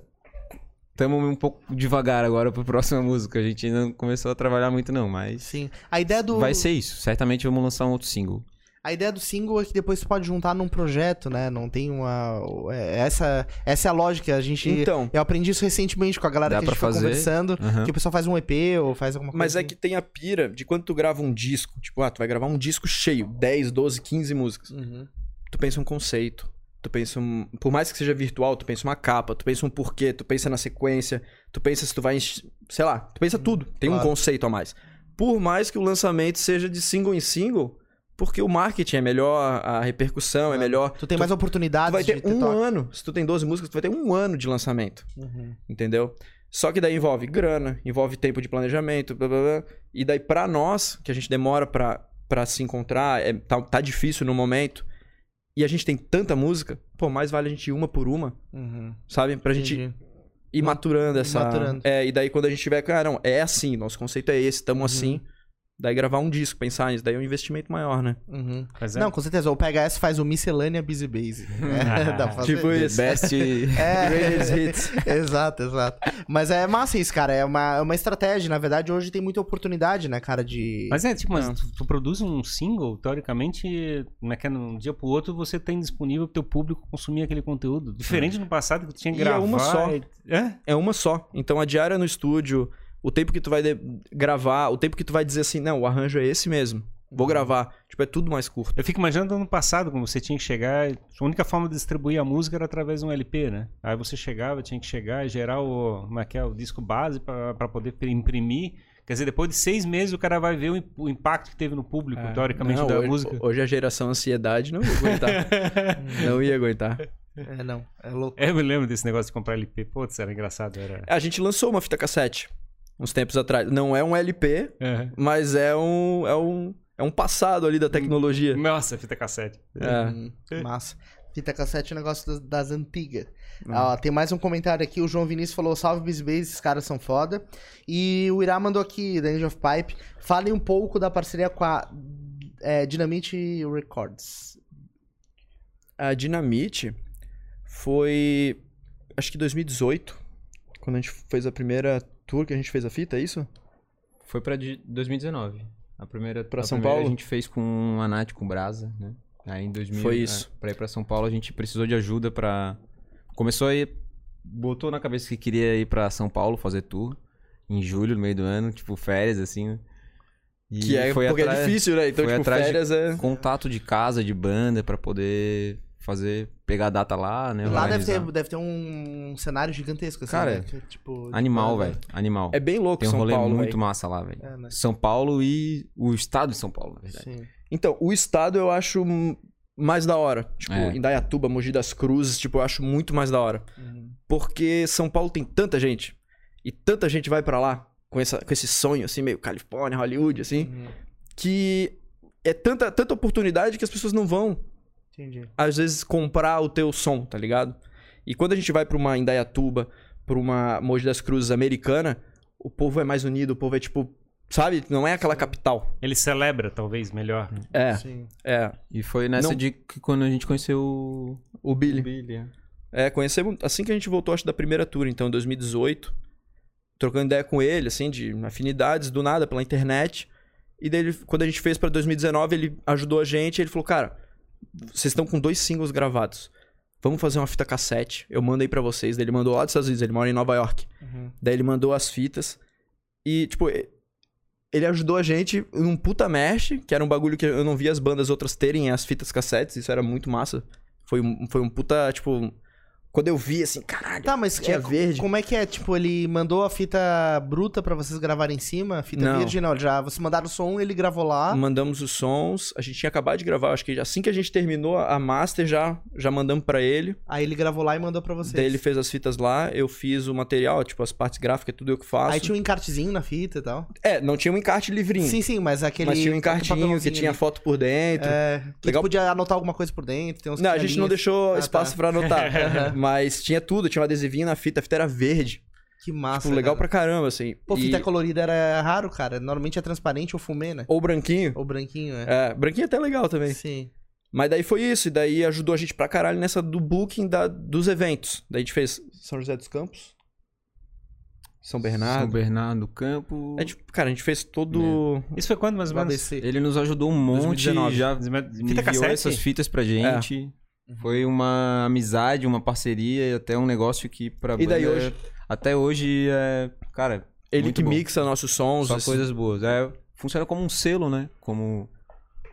Estamos um pouco devagar agora pra próxima música. A gente ainda não começou a trabalhar muito, não, mas. Sim. A ideia do. Vai ser isso. Certamente vamos lançar um outro single. A ideia do single é que depois você pode juntar num projeto, né? Não tem uma. é, Essa, essa é a lógica. A gente. Então, Eu aprendi isso recentemente com a galera que a gente fazer. conversando. Aham. Que o pessoal faz um EP ou faz alguma coisa. mas é assim. que tem a pira de quando tu grava um disco. Tipo, ah, tu vai gravar um disco cheio, 10, 12, 15 músicas. Uhum. Tu pensa um conceito. Tu pensa um. Por mais que seja virtual, tu pensa uma capa, tu pensa um porquê, tu pensa na sequência, tu pensa se tu vai. Sei lá, tu pensa tudo. Tem um Claro. conceito a mais. Por mais que o lançamento seja de single em single, porque o marketing é melhor, a repercussão é melhor. Tu tem mais oportunidades Tu vai ter um toque. ano. Se tu tem 12 músicas, tu vai ter um ano de lançamento. Uhum. Entendeu? Só que daí envolve grana, envolve tempo de planejamento, blá, blá, blá. e daí pra nós, que a gente demora pra, pra se encontrar, é, tá, tá difícil no momento, e a gente tem tanta música, pô, mais vale a gente ir uma por uma, Uhum. sabe? Pra gente Entendi. ir maturando essa... maturando. É, e daí quando a gente tiver, cara, não, é assim, nosso conceito é esse, tamo assim, daí gravar um disco, pensar nisso, daí é um investimento maior, né? Uhum. É. Não, com certeza. O PHS faz o Miscelânea Busy Base. É, dá pra fazer. Tipo isso. Best. É. Greatest hits. exato, exato. Mas é massa isso, cara. É uma, é uma estratégia. Na verdade, hoje tem muita oportunidade, né, cara, de. Mas é, tipo, mas tu, tu produz um single, teoricamente, como é que é, de um dia pro outro, você tem disponível pro teu público consumir aquele conteúdo. Diferente no passado que tu tinha que E é gravar. uma só. e- É? É uma só. Então a diária no estúdio, o tempo que tu vai gravar, o tempo que tu vai dizer assim, não, o arranjo é esse mesmo. Vou gravar. Tipo, é tudo mais curto. Eu fico imaginando no passado, como você tinha que chegar. A única forma de distribuir a música era através de um LP, né? Aí você chegava, tinha que chegar e gerar o, como é que é, o disco base pra pra poder imprimir. Quer dizer, depois de seis meses o cara vai ver o, o impacto que teve no público, teoricamente, É. Não, da hoje, música. Hoje a geração ansiedade não ia aguentar. não ia aguentar. É, não. É louco. Eu me lembro desse negócio de comprar LP. Putz, era engraçado. Era... A gente lançou uma fita cassete uns tempos atrás. Não é um LP, mas é um, é um, é um passado ali da tecnologia. Nossa, fita cassete. É. Hum, massa. Fita cassete é um negócio das, das antigas. Ó, tem mais um comentário aqui. O João Vinícius falou: Salve Busy Base, esses caras são foda. E o Irá mandou aqui, da Angel of Pipe. Fale um pouco da parceria com a é, Dynamite Records. A Dinamite foi, acho que 2018, quando a gente fez a primeira tour que a gente fez a fita, é isso? Foi pra de- 2019. A primeira, Pra a São primeira Paulo? a gente fez com a Nath, com o Brasa, né? Aí em 2000, Foi é, isso. pra ir pra São Paulo a gente precisou de ajuda pra... Começou a ir... Botou na cabeça que queria ir pra São Paulo fazer tour. Em julho, no meio do ano, tipo férias, assim, né? E Que é foi porque atrás- é difícil, né? Então, tipo, atrás de férias é... Contato de casa, de banda, pra poder fazer... Pegar a data lá, né? Lá deve ter, deve ter um cenário gigantesco, assim. Cara, né? Que, tipo, de Animal, velho. Animal. É bem louco Tem um São rolê Paulo, muito velho. massa lá, velho. É, né? São Paulo e o estado de São Paulo, na verdade. Sim. Então, o estado eu acho mais da hora. Tipo, É. Indaiatuba, Mogi das Cruzes, tipo, eu acho muito mais da hora. Uhum. Porque São Paulo tem tanta gente. E tanta gente vai pra lá. com, essa, com esse sonho, assim, meio Califórnia, Hollywood, assim, Uhum. que é tanta, tanta oportunidade que as pessoas não vão, Entendi. às vezes, comprar o teu som, tá ligado? E quando a gente vai pra uma Indaiatuba, pra uma Mogi das Cruzes americana, o povo é mais unido, o povo é tipo, sabe? Não é aquela capital. Ele celebra, talvez, melhor. É, Sim. é. E foi nessa Não- de que quando a gente conheceu o O Billy. Billy. é. É, conhecemos assim que a gente voltou, acho, da primeira tour, então, em 2018. Trocando ideia com ele, assim, de afinidades, do nada, pela internet. E daí, ele- quando a gente fez pra 2019, ele ajudou a gente. Ele falou, cara, vocês estão com dois singles gravados. Vamos fazer uma fita cassete. Eu mando aí pra vocês. Daí ele mandou lá dos Estados Unidos, ele mora em Nova York. Uhum. Daí ele mandou as fitas. E, tipo, ele ajudou a gente num puta mesh, que era um bagulho que eu não via as bandas outras terem as fitas cassetes. Isso era muito massa. Foi um, foi um puta, tipo. Quando eu vi, assim, caralho. Tá, mas Tinha é, verde. como é que é? Tipo, ele mandou a fita bruta pra vocês gravarem em cima? A fita Não. Não, já vocês mandaram o som, ele gravou lá. Mandamos os sons. A gente tinha acabado de gravar. Acho que assim que a gente terminou a master, já, já mandamos pra ele. Aí ele gravou lá e mandou pra vocês. Daí ele fez as fitas lá. Eu fiz o material, tipo, as partes gráficas, tudo eu que faço. Aí tinha um encartezinho na fita e tal. É, não tinha um encarte livrinho. Sim, sim, mas aquele. mas tinha um encartinho que tinha ali. foto por dentro. É, que Legal. podia anotar alguma coisa por dentro. Não, a gente não deixou Ah, espaço tá. pra anotar. mas tinha tudo, tinha um adesivinho na fita, a fita era verde. Que massa. tipo, legal cara. pra caramba, assim. Pô, E- fita colorida era raro, cara. Normalmente é transparente ou fumê, né? Ou branquinho. Ou branquinho, né? É, branquinho é até legal também. Sim. Mas daí foi isso, e daí ajudou a gente pra caralho nessa do booking da, dos eventos. Daí a gente fez São José dos Campos, São Bernardo. São Bernardo Campo. A gente, cara, a gente fez todo. Isso foi quando, mais ou menos? Ele nos ajudou um monte, 2019. já Fita enviou cassete? essas fitas pra gente. Foi uma amizade, uma parceria e até um negócio que pra E daí hoje? Até hoje é, cara, Ele muito que bom. mixa nossos sons. só esse- coisas boas. É, funciona como um selo, né? Como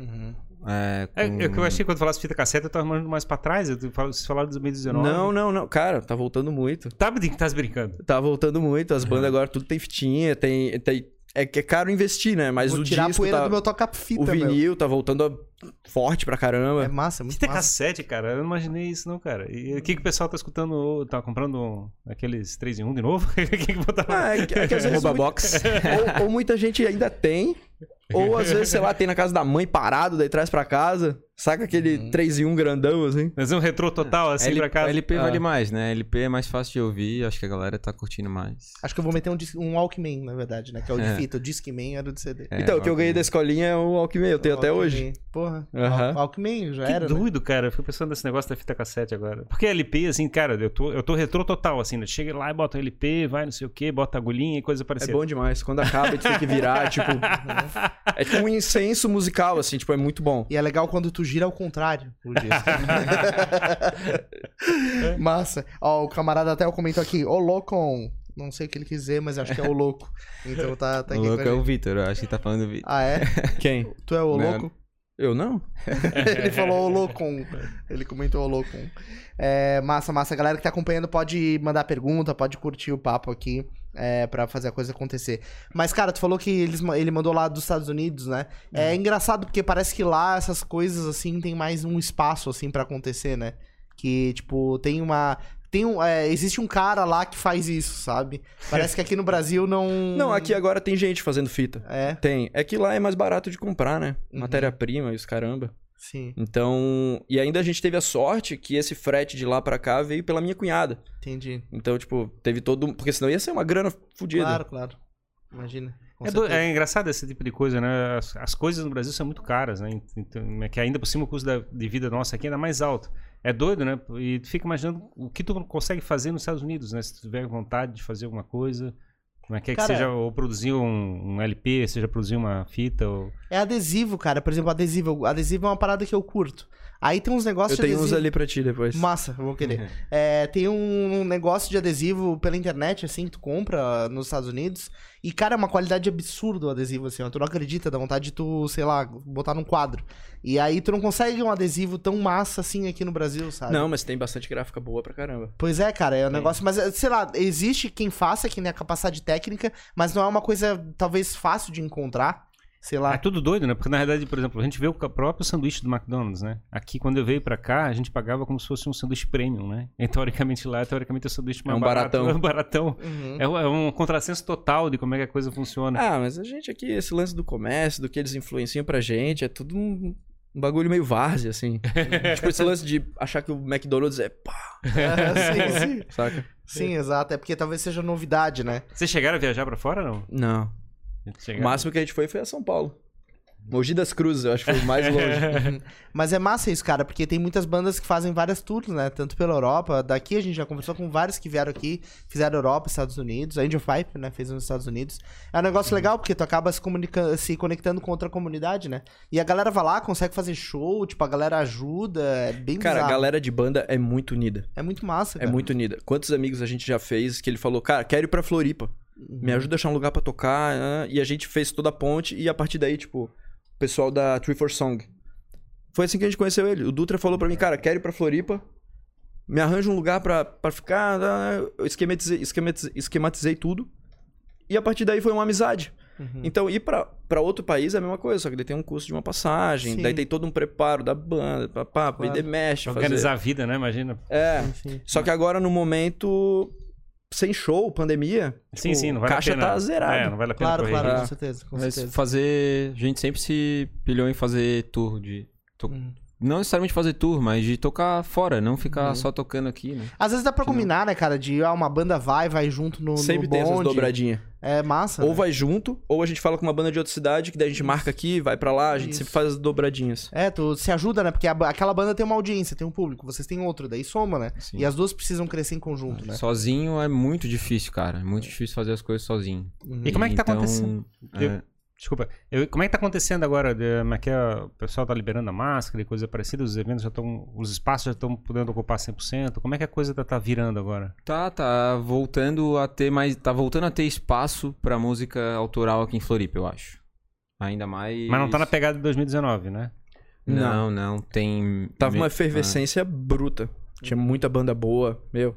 Uhum. é, É, com- é o que eu achei quando falasse fita cassete, eu tava mandando mais pra trás. Eu, falo- vocês falaram de 2019. Não, não, não. Cara, tá voltando muito. Tá, tá brincando. Tá voltando muito. As bandas agora tudo tem fitinha, tem. tem... É que é caro investir, né? Mas Vou o tirar a disco poeira tá... do meu toca-fita, O meu. vinil tá voltando a- forte pra caramba. É massa, é muito Fita massa. cassete, cara, eu não imaginei isso, não, cara. E o que, que o pessoal tá escutando? Tá comprando aqueles 3 em 1 de novo? O que, que botaram? Ah, é, que, é que às vezes Rouba muita- box. ou, ou muita gente ainda tem, ou às vezes, sei lá, tem na casa da mãe parado, daí traz pra casa. Saca aquele 3 em 1 grandão, assim? Mas é um retrô total, assim, L- pra casa. LP Ah. vale mais, né? LP é mais fácil de ouvir, acho que a galera tá curtindo mais. Acho que eu vou meter um, um Walkman, na verdade, né? Que é o de É. fita. O Discman era o de CD. É, então, o que eu ganhei da Walkman. escolinha é o Alckmin, eu tenho até Walkman. hoje. Porra. Aham. Walkman já Que era, né? doido, cara. Eu fico pensando nesse negócio da fita cassete agora. Porque LP, assim, cara, eu tô, eu tô retrô total, assim, né? Chega lá e bota o LP, vai não sei o quê, bota agulhinha e coisa É parecida. bom demais. Quando acaba, a gente tem que virar, tipo. É tipo um incenso musical, assim, tipo, é muito bom. E é legal quando tu gira ao contrário o disco. Massa. Ó, o camarada até comentou aqui, ô louco. Não sei o que ele quis dizer, mas acho que é o louco. Então tá, tá o louco é o. Vitor, eu acho que tá falando do Vitor. Ah, é? Quem? Tu é o Né? louco? Eu não? ele falou o louco. Ele comentou o louco. É, massa, massa. A galera que tá acompanhando pode mandar pergunta, pode curtir o papo aqui é, pra fazer a coisa acontecer. Mas, cara, tu falou que eles, ele mandou lá dos Estados Unidos, né? É engraçado porque parece que lá essas coisas, assim, tem mais um espaço, assim, pra acontecer, né? Que, tipo, tem uma... Tem um, é, existe um cara lá que faz isso, sabe? Parece que aqui no Brasil não... Não, aqui agora tem gente fazendo fita. É, Tem. É que lá é mais barato de comprar, né? Uhum. Matéria-prima e os caramba. Sim, Então. E ainda a gente teve a sorte que esse frete de lá pra cá veio pela minha cunhada. entendi. Então, tipo, teve todo. Porque senão ia ser uma grana fodida. Claro, claro. Imagina. É, do- é engraçado esse tipo de coisa, né? As, as coisas no Brasil são muito caras, né? Então, é que ainda por cima o custo da- de vida nossa aqui é ainda mais alto. É doido, né? E tu fica imaginando o que tu consegue fazer nos Estados Unidos, né? Se tu tiver vontade de fazer alguma coisa. Como é que, é que seja ou produzir um, um LP, seja produzir uma fita, ou... É adesivo, cara. Por exemplo, adesivo. Adesivo é uma parada que eu curto. Aí tem uns negócios Eu tenho de uns ali pra ti depois. Massa, vou querer. É, tem um negócio de adesivo pela internet, assim, que tu compra nos Estados Unidos. E, cara, é uma qualidade absurda o adesivo, assim, ó. Tu não acredita, dá vontade de tu, sei lá, botar num quadro. E aí tu não consegue um adesivo tão massa assim aqui no Brasil, sabe? Não, mas tem bastante gráfica boa pra caramba. Pois é, cara, é um negócio. Mas, sei lá, existe quem faça, quem tem a capacidade técnica, mas não é uma coisa, talvez, fácil de encontrar. Sei lá. É tudo doido, né? Porque na verdade, por exemplo, a gente vê o próprio sanduíche do McDonald's, né? Aqui, quando eu veio pra cá, a gente pagava como se fosse um sanduíche premium, né? E teoricamente lá, teoricamente é o sanduíche mais É um barato, baratão. É um baratão. Uhum. É, um- é um contrassenso total de como é que a coisa funciona. Ah, mas a gente aqui, esse lance do comércio, do que eles influenciam pra gente, é tudo um, um bagulho meio várzea, assim. tipo, esse lance de achar que o McDonald's é pá, É, sim, sim. saca? Sim, exato. É porque talvez seja novidade, né? Vocês chegaram a viajar pra fora ou não? Não. O máximo que a gente foi foi a São Paulo. Mogi das Cruzes, eu acho que foi o mais longe. Uhum. Mas é massa isso, cara, porque tem muitas bandas que fazem várias tours, né? Tanto pela Europa. Daqui a gente já conversou com vários que vieram aqui, fizeram Europa, Estados Unidos. A Angel Pipe, né? Fez nos Estados Unidos. É um negócio legal, porque tu acaba se, comunica- se conectando com outra comunidade, né? E a galera vai lá, consegue fazer show, tipo, a galera ajuda. É bem Cara, a bizarro. galera de banda é muito unida. É muito massa, É cara. muito unida. Quantos amigos a gente já fez que ele falou, cara, quero ir pra Floripa. Me ajuda a achar um lugar pra tocar. ah, E a gente fez toda a ponte e a partir daí, tipo, o pessoal da Tree for Song. Foi assim que a gente conheceu ele. O Dutra falou pra mim, cara, quero ir pra Floripa. Me arranja um lugar pra, pra ficar. Eu esquematizei, esquematizei, esquematizei tudo. E a partir daí foi uma amizade. Uhum. Então, ir pra, pra outro país é a mesma coisa, só que daí tem um custo de uma passagem, Sim. daí tem todo um preparo da banda, papá, Claro. vender mesh, fazer... Organizar a vida, né? Imagina. É, Sim. só que agora, no momento, sem show, pandemia, Sim, tipo, sim, não vale caixa a pena. tá zerado. É, não vale a pena Claro, correr claro, com certeza, com Mas certeza. fazer. A gente sempre se pilhou em fazer tour de. Uhum. Não necessariamente fazer tour, mas de tocar fora, não ficar Uhum. só tocando aqui, né? Às vezes dá pra combinar, né, cara? De ah, uma banda vai, vai junto no, Sempre no tem essas bonde. dobradinhas. É massa. Ou né? vai junto, ou a gente fala com uma banda de outra cidade, que daí a gente marca aqui, vai pra lá, a gente Isso. sempre faz as dobradinhas. É, tu se ajuda, né? Porque a aquela banda tem uma audiência, tem um público, vocês têm outro, daí soma, né? Sim. E as duas precisam crescer em conjunto, né? Sozinho é muito difícil, cara. É muito difícil fazer as coisas sozinho. Uhum. E como é que tá Então, acontecendo? é, Desculpa, eu- como é que tá acontecendo agora? De- Como é que é, o pessoal tá liberando a máscara e coisa parecida? Os eventos já estão. Os espaços já estão podendo ocupar 100%? Como é que a coisa tá, tá virando agora? Tá, tá voltando a ter mais. Tá voltando a ter espaço pra música autoral aqui em Floripa, eu acho. Ainda mais. Mas não tá na pegada de 2019, né? Não, não, tem. Tava uma efervescência bruta. Tinha muita banda boa, meu.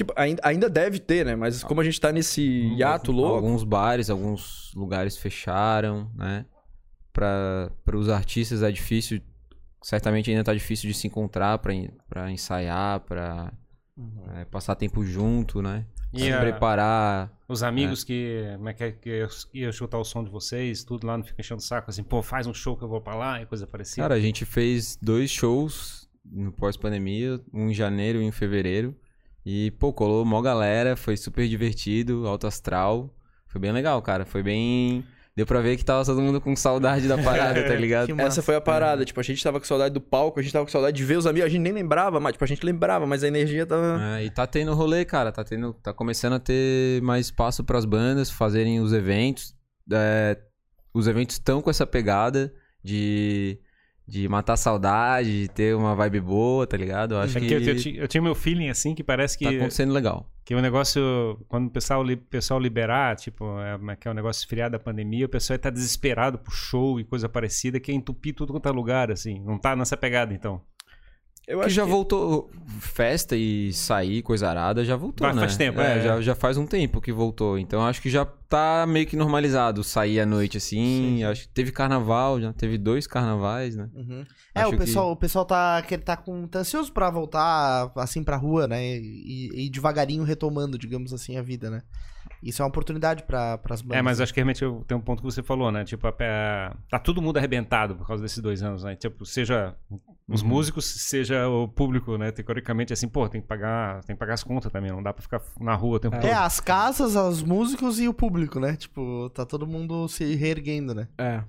Tipo, ainda, ainda deve ter, né? Mas como a gente tá nesse hiato louco. Alguns bares, alguns lugares fecharam, né? Para os artistas é difícil, certamente ainda tá difícil de se encontrar pra ensaiar, pra é, passar tempo junto, né? E se a- preparar. Os amigos que, como é que, é, que iam escutar o som de vocês, tudo lá não fica enchendo o saco assim, pô, faz um show que eu vou pra lá e coisa parecida. Cara, a gente fez dois shows no pós-pandemia, um em janeiro e um em fevereiro. E, pô, colou mó galera, foi super divertido, alto astral. Foi bem legal, cara. Foi bem. Deu pra ver que tava todo mundo com saudade da parada, tá ligado? Essa foi a parada. Tipo, a gente tava com saudade do palco, a gente tava com saudade de ver os amigos. A gente nem lembrava, mas, tipo, a gente lembrava, mas a energia tava. É, e tá tendo rolê, cara. Tá, tendo, tá começando a ter mais espaço pras bandas fazerem os eventos. É, os eventos estão com essa pegada de, de matar saudade, de ter uma vibe boa, tá ligado? Eu acho É que que eu, eu eu tinha meu feeling assim que parece que, tá acontecendo legal. que o negócio, quando o pessoal, pessoal liberar, tipo, é, é que é o negócio esfriar da pandemia, o pessoal tá desesperado pro show e coisa parecida, que é entupir tudo quanto é lugar, assim. Não tá nessa pegada, então. Eu que acho já que- voltou. Festa e sair, coisa arada, já voltou, Faz- né? faz tempo, é. é. Já, já faz um tempo que voltou. Então acho que já tá meio que normalizado sair à noite assim. Acho que teve carnaval, já teve dois carnavais, né? Uhum. É, o pessoal, o pessoal tá, que tá, com, tá ansioso pra voltar, assim, pra rua, né? E, e devagarinho retomando, digamos assim, a vida, né? Isso é uma oportunidade pra, pras bandas. É, mas acho que realmente eu- tem um ponto que você falou, né? Tipo, a pe- tá todo mundo arrebentado por causa desses dois anos, né? Tipo, seja os músicos, seja o público, né? Teoricamente, assim, pô, tem que pagar, tem que pagar as contas também, não dá pra ficar na rua o tempo todo. É, as casas, os músicos e o público, né? Tipo, tá todo mundo se reerguendo, né? É.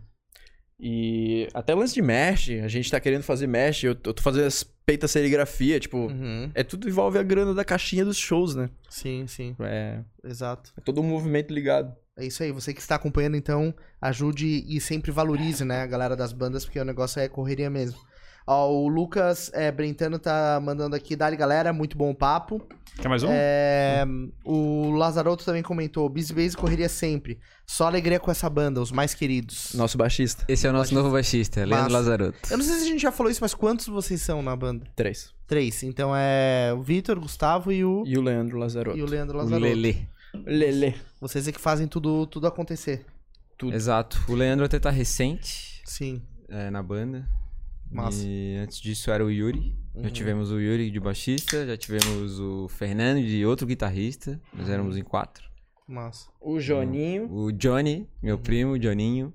E até lance de mesh, a gente tá querendo fazer mesh, eu, tô fazendo as peitas serigrafia, tipo, Uhum. é tudo envolve a grana da caixinha dos shows, né? Sim, sim, É, exato. é todo um movimento ligado. É isso aí, você que está acompanhando, então, ajude e sempre valorize, né, a galera das bandas, porque o negócio é correria mesmo. Ó, o Lucas é, Brentano tá mandando aqui, dali galera, muito bom papo. Quer mais um? É, o Lazarotto também comentou, Busy Base correria sempre. Só alegria com essa banda, os mais queridos. Nosso baixista. Esse é o nosso novo baixista, Leandro Massa. Lazarotto. Eu não sei se a gente já falou isso, mas quantos vocês são na banda? Três. Três. Então é o Vitor, o Gustavo e o, E o Leandro Lazarotto. e o Leandro O Lazarotto. Lelê. Lele. Vocês é que fazem tudo, tudo acontecer. tudo. Exato. O Leandro até tá recente Sim. é, na banda. Massa. E antes disso era o Yuri. Já Uhum. tivemos o Yuri de baixista, já tivemos o Fernando de outro guitarrista. Nós éramos em quatro. Massa. O Joninho. O Johnny, meu primo, o Johninho.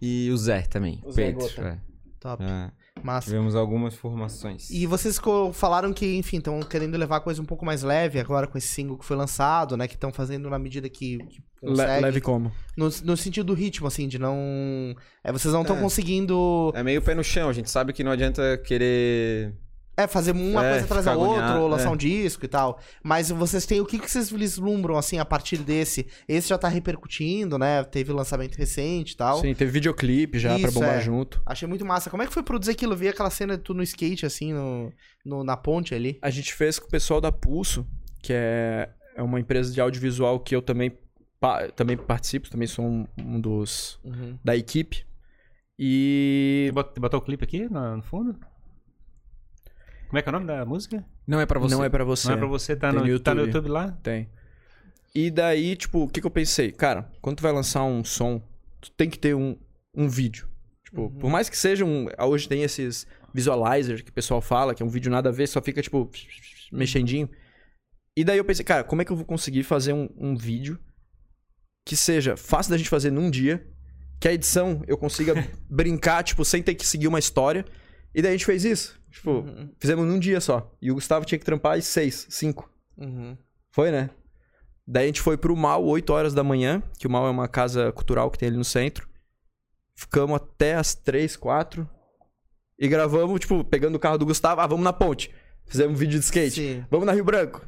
E o Zé também. O Zé Pedro. Gota. é. Top. É, Massa. tivemos algumas formações. E vocês falaram que, enfim, estão querendo levar a coisa um pouco mais leve agora com esse single que foi lançado, né? Que estão fazendo na medida que, que Le- leve como? No, no sentido do ritmo, assim, de não. É, vocês não estão É. conseguindo É meio pé no chão, a gente sabe que não adianta querer. É, fazer uma É, coisa atrás da outra, agoniado, ou lançar é. um disco e tal. Mas vocês têm. O que, que vocês vislumbram, assim, a partir desse? Esse já tá repercutindo, né? Teve lançamento recente e tal. Sim, teve videoclipe já pra Isso, bombar é. junto. Achei muito massa. Como é que foi produzir aquilo? Eu vi aquela cena de tu no skate, assim, no, no- na ponte ali. A gente fez com o pessoal da Pulso, que é, é uma empresa de audiovisual que eu também, pa- também participo, também sou um, um dos da equipe. E botou o clipe aqui no fundo? Como é que é o nome da música? Não é pra você. não é pra você. Não é pra você, tá Tem no, no tá no YouTube. Lá? Tem. E daí, tipo, o que, que eu pensei? Cara, quando tu vai lançar um som, tu tem que ter um, um vídeo. Tipo, por mais que seja um. Hoje tem esses visualizers que o pessoal fala, que é um vídeo nada a ver, só fica, tipo, mexendinho. E daí eu pensei, cara, como é que eu vou conseguir fazer um, um vídeo que seja fácil da gente fazer num dia, que a edição eu consiga brincar, tipo, sem ter que seguir uma história. E daí a gente fez isso. Tipo, fizemos num dia só. E o Gustavo tinha que trampar às seis, cinco. Uhum. Foi, né? Daí a gente foi pro Mal, 8 horas da manhã, que o Mal é uma casa cultural que tem ali no centro. Ficamos até as 3, 4. E gravamos, tipo, pegando o carro do Gustavo, ah, vamos na ponte. Fizemos um vídeo de skate. Sim. Vamos na Rio Branco.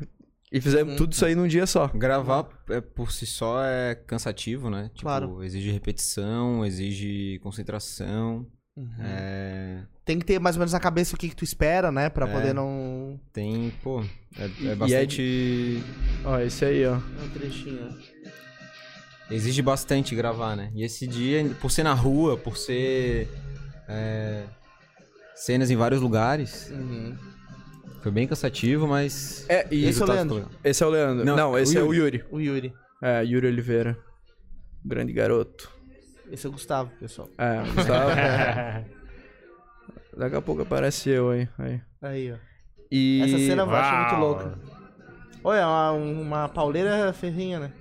E fizemos Uhum. tudo isso aí num dia só. Gravar é, por si só é cansativo, né? Tipo, Claro. exige repetição, exige concentração. Uhum. É, Tem que ter mais ou menos na cabeça o que, que tu espera, né? Pra É. poder não. tem, pô, é, E- é e bastante. Ó, esse aí, ó. Um trechinho. Exige bastante gravar, né? E esse dia, por ser na rua, por ser. é, cenas em vários lugares, Uhum. foi bem cansativo, mas. É, e Esse é o Leandro. ficou esse é o Leandro. Não, Não, esse o é o Yuri. O Yuri. É, Yuri Oliveira. Grande garoto. Esse é o Gustavo, pessoal. É, o Gustavo. Daqui a pouco aparece eu aí. aí. Aí, ó. E... Essa cena eu acho muito louca. Olha, uma, uma pauleira ferrinha, né?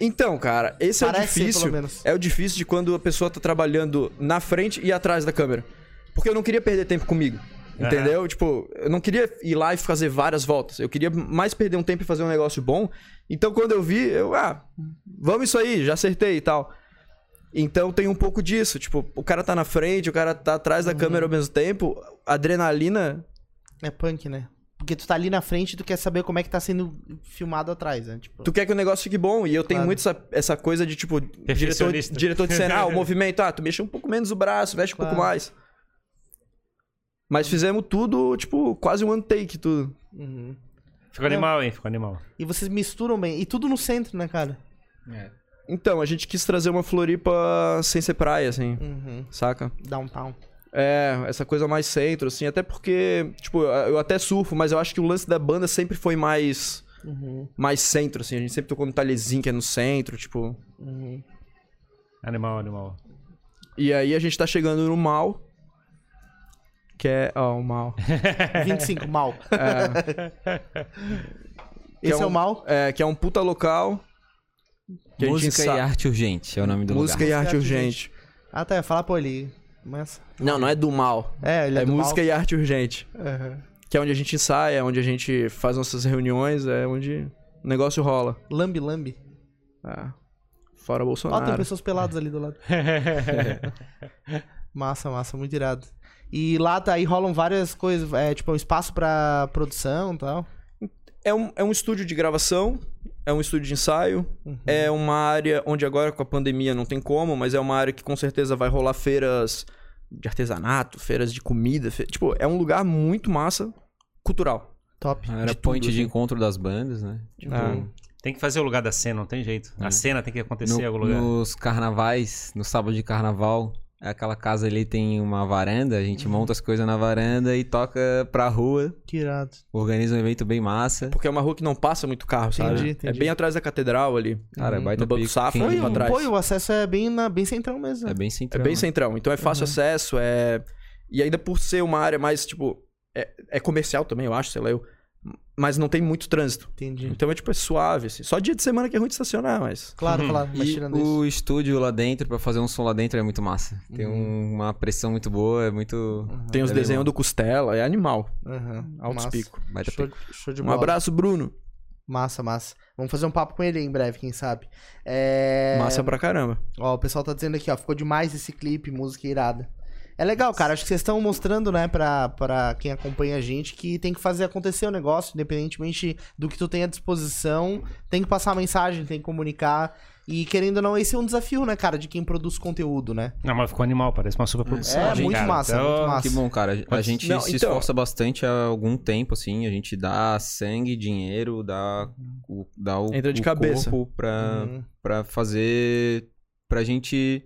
Então, cara, esse é o Parece difícil. pelo menos. É o difícil de quando a pessoa tá trabalhando na frente e atrás da câmera. Porque eu não queria perder tempo comigo. Entendeu? Tipo, eu não queria ir lá e fazer várias voltas. Eu queria mais perder um tempo e fazer um negócio bom. Então, quando eu vi, eu, ah, vamos isso aí, já acertei e tal. Então tem um pouco disso. Tipo, o cara tá na frente, o cara tá atrás da Uhum. câmera ao mesmo tempo. Adrenalina. É punk, né? Porque tu tá ali na frente e tu quer saber como é que tá sendo filmado atrás, né? Tipo, Tu quer que o negócio fique bom. E eu tenho Claro. muito essa, essa coisa de, tipo, diretor, diretor de cena, ah, o movimento, ah, tu mexe um pouco menos o braço, mexe um pouco Claro. mais. Mas fizemos tudo, tipo, quase um one take, tudo. uhum. Ficou animal, hein? Ficou animal. E vocês misturam bem. E tudo no centro, né, cara? Então, a gente quis trazer uma Floripa sem ser praia, assim, Uhum. saca? Downtown. É, essa coisa mais centro, assim, até porque, tipo, eu até surfo, mas eu acho que o lance da banda sempre foi mais, Uhum. mais centro, assim. A gente sempre tocou no Talhezinho, que é no centro, tipo... Uhum. Animal, animal. E aí a gente tá chegando no Mal, que é... Ó, o Mal. 25, mal. É, Esse é, é um- o mal. é, que é um puta local... Música e arte urgente é o nome do Música lugar. arte Música e arte urgente. Ah, tá. Fala, pô, ele... Mas... Não, não é do mal. É, ele é, É, do música mal. e arte urgente. Uhum. Que é onde a gente ensaia, é onde a gente faz nossas reuniões, é onde o negócio rola. Lambi, lambi. Ah, fora Ó, Bolsonaro. tem pessoas peladas ali do lado. massa, massa, muito irado. E lá tá, aí rolam várias coisas, é tipo um espaço pra produção e tal. É, um, é um estúdio de gravação, é um estúdio de ensaio, Uhum. é uma área onde agora com a pandemia não tem como, mas é uma área que com certeza vai rolar feiras de artesanato, feiras de comida. fe- Tipo, é um lugar muito massa, cultural. Top. Era de point tudo, de assim. encontro das bandas, né? Tipo, Ah. Tem que fazer o lugar da cena, não tem jeito. A É. cena tem que acontecer no- em algum lugar. nos carnavais, no sábado de carnaval, aquela casa ali tem uma varanda, a Uhum. gente monta as coisas na varanda e toca pra rua, Que irado. organiza um evento bem massa. Porque é uma rua que não passa muito carro, sabe? Entendi, É entendi. bem atrás da catedral ali. Cara, Uhum. baita No Banco Safra, quem- ali pra trás. pô, o acesso é bem, na, bem central mesmo. É bem É central. bem centrão. Então é fácil Uhum. acesso, é. E ainda por ser uma área mais, tipo. É, é comercial também, eu acho, sei lá, eu. Mas não tem muito trânsito. Entendi. Então é tipo, é suave. Assim. Só dia de semana que é ruim de estacionar, mas. Claro, Uhum. claro. Mas E tirando isso. o estúdio lá dentro, pra fazer um som lá dentro, é muito massa. Tem Uhum. um- uma pressão muito boa, é muito. Tem os É desenhos do Costela, é animal. Uhum. Altos pico. Show, pico. show de Um bola. abraço, Bruno. Massa, massa. Vamos fazer um papo com ele aí em breve, quem sabe. É... Massa pra caramba. Ó, o pessoal tá dizendo aqui, ó, ficou demais esse clipe, música irada. É legal, cara. Acho que vocês estão mostrando, né, pra, pra quem acompanha a gente, que tem que fazer acontecer o negócio, independentemente do que tu tem à disposição. Tem que passar a mensagem, tem que comunicar. E querendo ou não, esse é um desafio, né, cara, de quem produz conteúdo, né? Não, mas ficou animal, parece uma super produção. É, muito massa, muito massa. Que bom, cara. A gente Não, se então- esforça bastante há algum tempo, assim. A gente dá sangue, dinheiro, dá o, dá o, Entra de o cabeça. corpo pra, Uhum. pra fazer... Pra gente...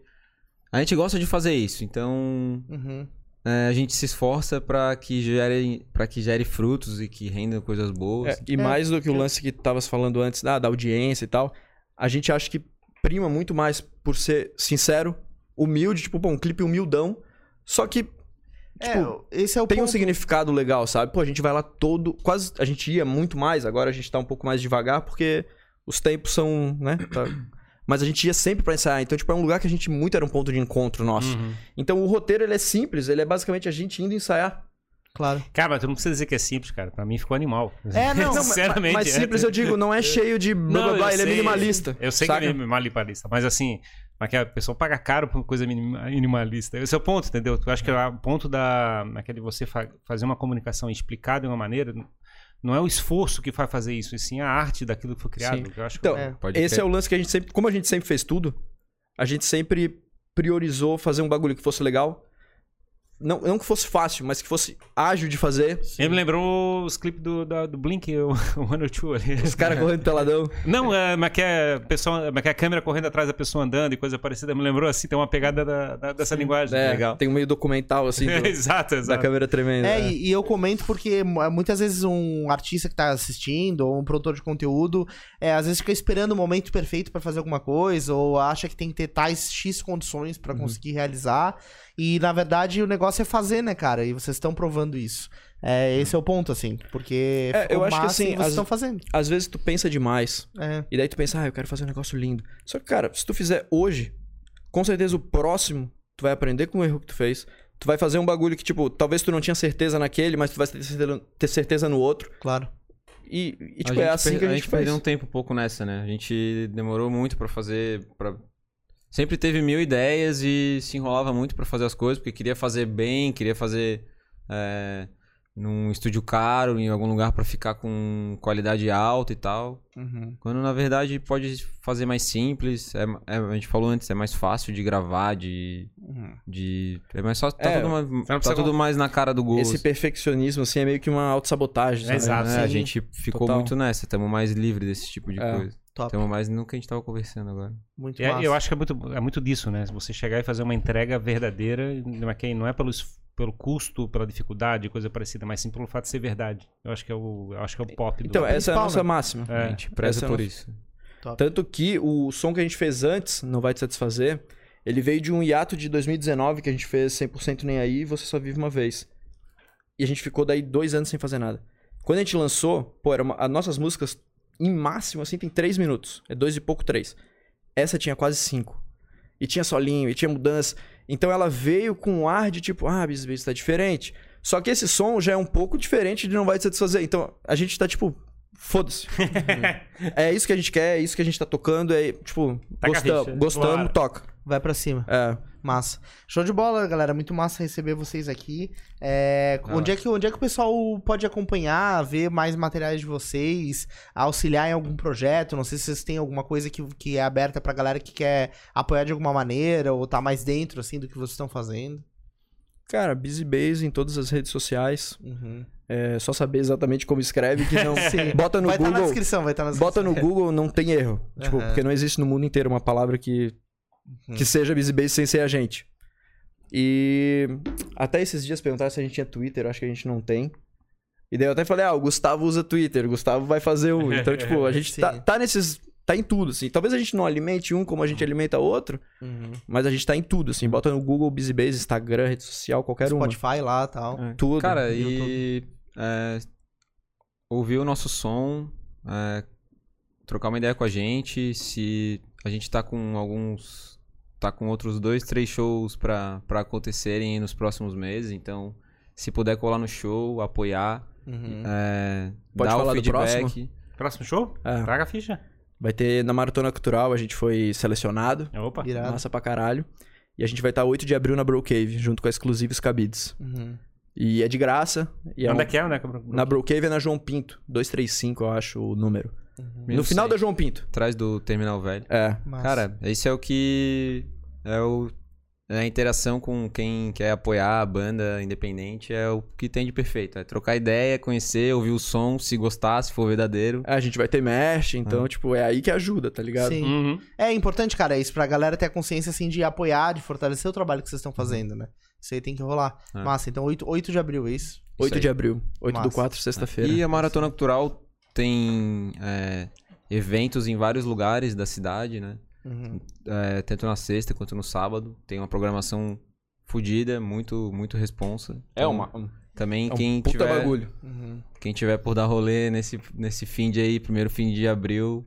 A gente gosta de fazer isso, então Uhum. é, a gente se esforça pra que gere, pra que gere frutos e que rendam coisas boas. É, e mais do que o lance que tu tavas falando antes, ah, da audiência e tal, a gente acha que prima muito mais por ser sincero, humilde, tipo, pô, um clipe humildão, só que Tipo, é, esse é o tem um ponto. significado legal, sabe? Pô, a gente vai lá todo. Quase. A gente ia muito mais, agora a gente tá um pouco mais devagar, porque os tempos são, né? tá- Mas a gente ia sempre pra ensaiar. Então, tipo, é um lugar que a gente muito era um ponto de encontro nosso. Uhum. Então, o roteiro, ele é simples. Ele é basicamente a gente indo ensaiar. Claro. Cara, mas tu não precisa dizer que é simples, cara. Pra mim ficou animal. É, não, mas- Sinceramente. Mas é. simples, eu digo, não é cheio de blá blá Não, blá. Ele é sei, minimalista. Eu sei saca? que ele é minimalista, mas assim, mas que a pessoa paga caro por coisa minima- minimalista. Esse é o ponto, entendeu? Eu acho que o ponto da naquele você fa- fazer uma comunicação explicada de uma maneira não é o esforço que vai fazer isso, e sim a arte daquilo que foi criado. Que Eu acho Então, É. Pode esse crer. é o lance que a gente sempre. Como a gente sempre fez tudo, a gente sempre priorizou fazer um bagulho que fosse legal. Não, não que fosse fácil, mas que fosse ágil de fazer. Ele me lembrou os clipes do, da- do Blink, o One or Two ali. Os caras correndo peladão. Não, é, mas que é, pessoa, mas que é a câmera correndo atrás da pessoa andando e coisa parecida. Me lembrou assim, tem uma pegada da- da- dessa linguagem. É, Legal. Tem um meio documental, assim, do- exato, da exato. câmera tremenda. É, né? e, e eu comento porque mu- muitas vezes um artista que tá assistindo, ou um produtor de conteúdo, é, às vezes fica esperando o momento perfeito pra fazer alguma coisa, ou acha que tem que ter tais X condições pra Uhum. conseguir realizar. E na verdade o negócio é fazer, né, cara? E vocês estão provando isso. É, esse é o ponto, assim. Porque É, eu acho que, assim, vocês estão fazendo. Às vezes tu pensa demais. É. E daí tu pensa, ah, eu quero fazer um negócio lindo. Só que, cara, se tu fizer hoje, com certeza o próximo, tu vai aprender com o erro que tu fez. Tu vai fazer um bagulho que, tipo, talvez tu não tinha certeza naquele, mas tu vai ter certeza, ter certeza no outro. Claro. E, e, A tipo, é gente assim per- que a gente, faz. perdeu um tempo um pouco nessa, né? A gente demorou muito pra fazer. Pra... Sempre teve mil ideias e se enrolava muito pra fazer as coisas, porque queria fazer bem, queria fazer é, num estúdio caro, em algum lugar pra ficar com qualidade alta e tal. Uhum. Quando na verdade pode fazer mais simples. É, é- a gente falou antes, é mais fácil de gravar, de. de é mais fácil. Tá, É, tudo, mais, tá tudo mais na cara do gol. Esse perfeccionismo, assim, é meio que uma autossabotagem? Exato. É, a gente ficou Total. muito nessa, estamos mais livre desse tipo de É. coisa. Top. Estamos mais no que a gente tava conversando agora. Muito É, massa. eu acho que é muito, é muito disso, né? Se você chegar e fazer uma entrega verdadeira, não é, é pelo, pelo custo, pela dificuldade, coisa parecida, mas sim pelo fato de ser verdade. Eu acho que é o, eu acho que é o pop. do- Então, essa é a nossa né? máxima. É. A gente preza essa é por isso. Tanto que o som que a gente fez antes, Não Vai Te Satisfazer, ele veio de um hiato de 2019 que a gente fez 100% Nem Aí e Você Só Vive Uma Vez. E a gente ficou daí dois anos sem fazer nada. Quando a gente lançou, pô, era uma- as nossas músicas, em máximo, assim, tem três minutos. É dois e pouco, três. Essa tinha quase cinco. E tinha solinho, e tinha mudança. Então ela veio com um ar de tipo, ah, Bis Bis tá diferente. Só que esse som já é um pouco diferente de Não Vai Te Satisfazer. Então a gente tá tipo, foda-se. é isso que a gente quer, é isso que a gente tá tocando. É tipo, Taca gostamos, toca. Vai pra cima. É. Massa. Show de bola, galera. Muito massa receber vocês aqui. É, onde, é que, onde é que o pessoal pode acompanhar, ver mais materiais de vocês, auxiliar em algum projeto? Não sei se vocês têm alguma coisa que, que é aberta pra galera que quer apoiar de alguma maneira ou tá mais dentro, assim, do que vocês estão fazendo. Cara, Busy Base em todas as redes sociais. Uhum. É só saber exatamente como escreve, que não. Bota no vai estar na Google. descrição, vai estar na Bota descrição. no Google, não tem erro. Tipo, Aham. porque não existe no mundo inteiro uma palavra que, Uhum. que seja Busy Base sem ser a gente. E até esses dias perguntaram se a gente tinha Twitter, eu acho que a gente não tem. E daí eu até falei, ah, o Gustavo usa Twitter, o Gustavo vai fazer um. Então, tipo, a gente tá, tá nesses. Tá em tudo, assim. Talvez a gente não alimente um como a gente alimenta outro, Uhum. mas a gente tá em tudo, assim. Bota no Google, BusyBase, Instagram, rede social, qualquer uma. Spotify lá e tal. É. Tudo. Cara, e é, ouvir o nosso som, é, trocar uma ideia com a gente, se a gente tá com alguns. Tá com outros dois, três shows pra, pra acontecerem nos próximos meses, então se puder colar no show, apoiar, Uhum. é, Pode dar falar o do feedback. próximo? Próximo show? É. Traga a ficha. Vai ter na Maratona Cultural, a gente foi selecionado. Opa. Irado. Massa pra caralho. E a gente vai estar 8 de abril na Bro Cave, junto com a Exclusivos Cabides. Uhum. E é de graça. E é Onde um- é que é? É que é? Na Bro Cave é na João Pinto. 235, eu acho, o número. Eu no final sei. da João Pinto. Atrás do Terminal Velho. É. Massa. Cara, esse é o que. É, o, é a interação com quem quer apoiar a banda independente. É o que tem de perfeito. É trocar ideia, conhecer, ouvir o som, se gostar, se for verdadeiro. É, a gente vai ter merch, então, tipo, é aí que ajuda, tá ligado? Sim. Uhum. É importante, cara, isso pra galera ter a consciência, assim, de apoiar, de fortalecer o trabalho que vocês estão fazendo, né? Isso aí tem que rolar. É. Massa, então 8, 8 de abril, é isso? 8 aí. de abril. 8 do Massa. 4, sexta-feira. E a Maratona Cultural tem é, eventos em vários lugares da cidade, né? Uhum. É, tanto na sexta quanto no sábado. Tem uma programação fodida, muito, muito responsa. É Então, uma. Também É um quem puta tiver. bagulho. Uhum. Quem tiver por dar rolê nesse, nesse fim de aí, primeiro fim de abril,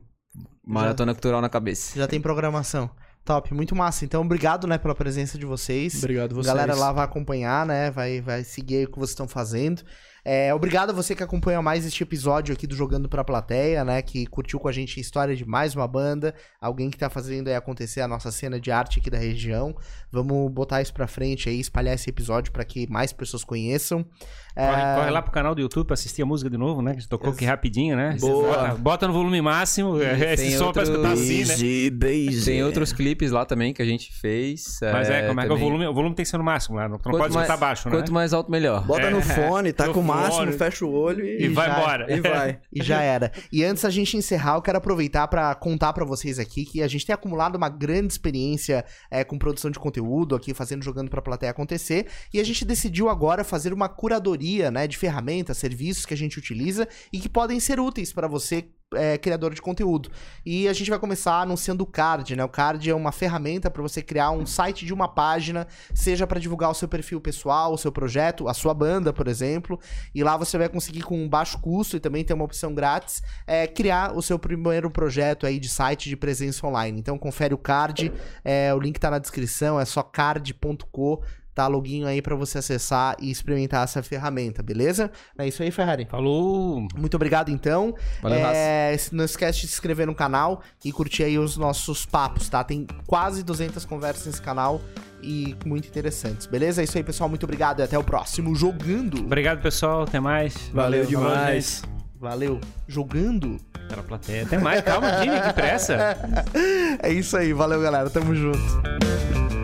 Maratona Cultural na cabeça. Já tem programação. Top, muito massa. Então, obrigado, né, pela presença de vocês. Obrigado vocês. A galera lá vai acompanhar, né? Vai, vai seguir aí o que vocês estão fazendo. É, obrigado a você que acompanha mais este episódio aqui do Jogando pra Plateia, né? Que curtiu com a gente a história de mais uma banda. Alguém que tá fazendo aí acontecer a nossa cena de arte aqui da região. Vamos botar isso pra frente aí, espalhar esse episódio pra que mais pessoas conheçam. Corre, É, corre lá pro canal do YouTube pra assistir a música de novo, né? Que a gente tocou aqui rapidinho, né? Boa. Bota, no volume máximo. é, Esse tem som pra outro- escutar assim, né? Base. Tem outros clipes lá também que a gente fez. Mas é, como é que é o volume? O volume tem que ser no máximo lá. Não, tu não Quanto pode mais- escutar baixo, né? Quanto mais alto, melhor. Bota no É, fone, tá no com o máximo, fone. fecha o olho e, E vai já- embora. e vai. E já era. E antes da gente encerrar, eu quero aproveitar pra contar pra vocês aqui que a gente tem acumulado uma grande experiência é, com produção de conteúdo aqui, fazendo jogando pra plateia acontecer. E a gente decidiu agora fazer uma curadoria, né, de ferramentas, serviços que a gente utiliza e que podem ser úteis pra você. é, criador de conteúdo. E a gente vai começar anunciando o Card, né? O Card é uma ferramenta pra você criar um site de uma página, seja pra divulgar o seu perfil pessoal, o seu projeto, a sua banda, por exemplo. E lá você vai conseguir com um baixo custo e também tem uma opção grátis é, criar o seu primeiro projeto aí de site de presença online. Então confere o card, é, o link tá na descrição, é só card.co, tá login aí pra você acessar e experimentar essa ferramenta, beleza? É isso aí, Ferrari. Falou! Muito obrigado então. Valeu, é, não esquece de se inscrever no canal e curtir aí os nossos papos, tá? Tem quase 200 conversas nesse canal e muito interessantes, beleza? É isso aí, pessoal. Muito obrigado e até o próximo Jogando. Obrigado, pessoal. Até mais. Valeu Falou, demais. Valeu. Jogando? Pela plateia. Até mais. Calma, Dini, que pressa. É isso aí. Valeu, galera. Tamo junto.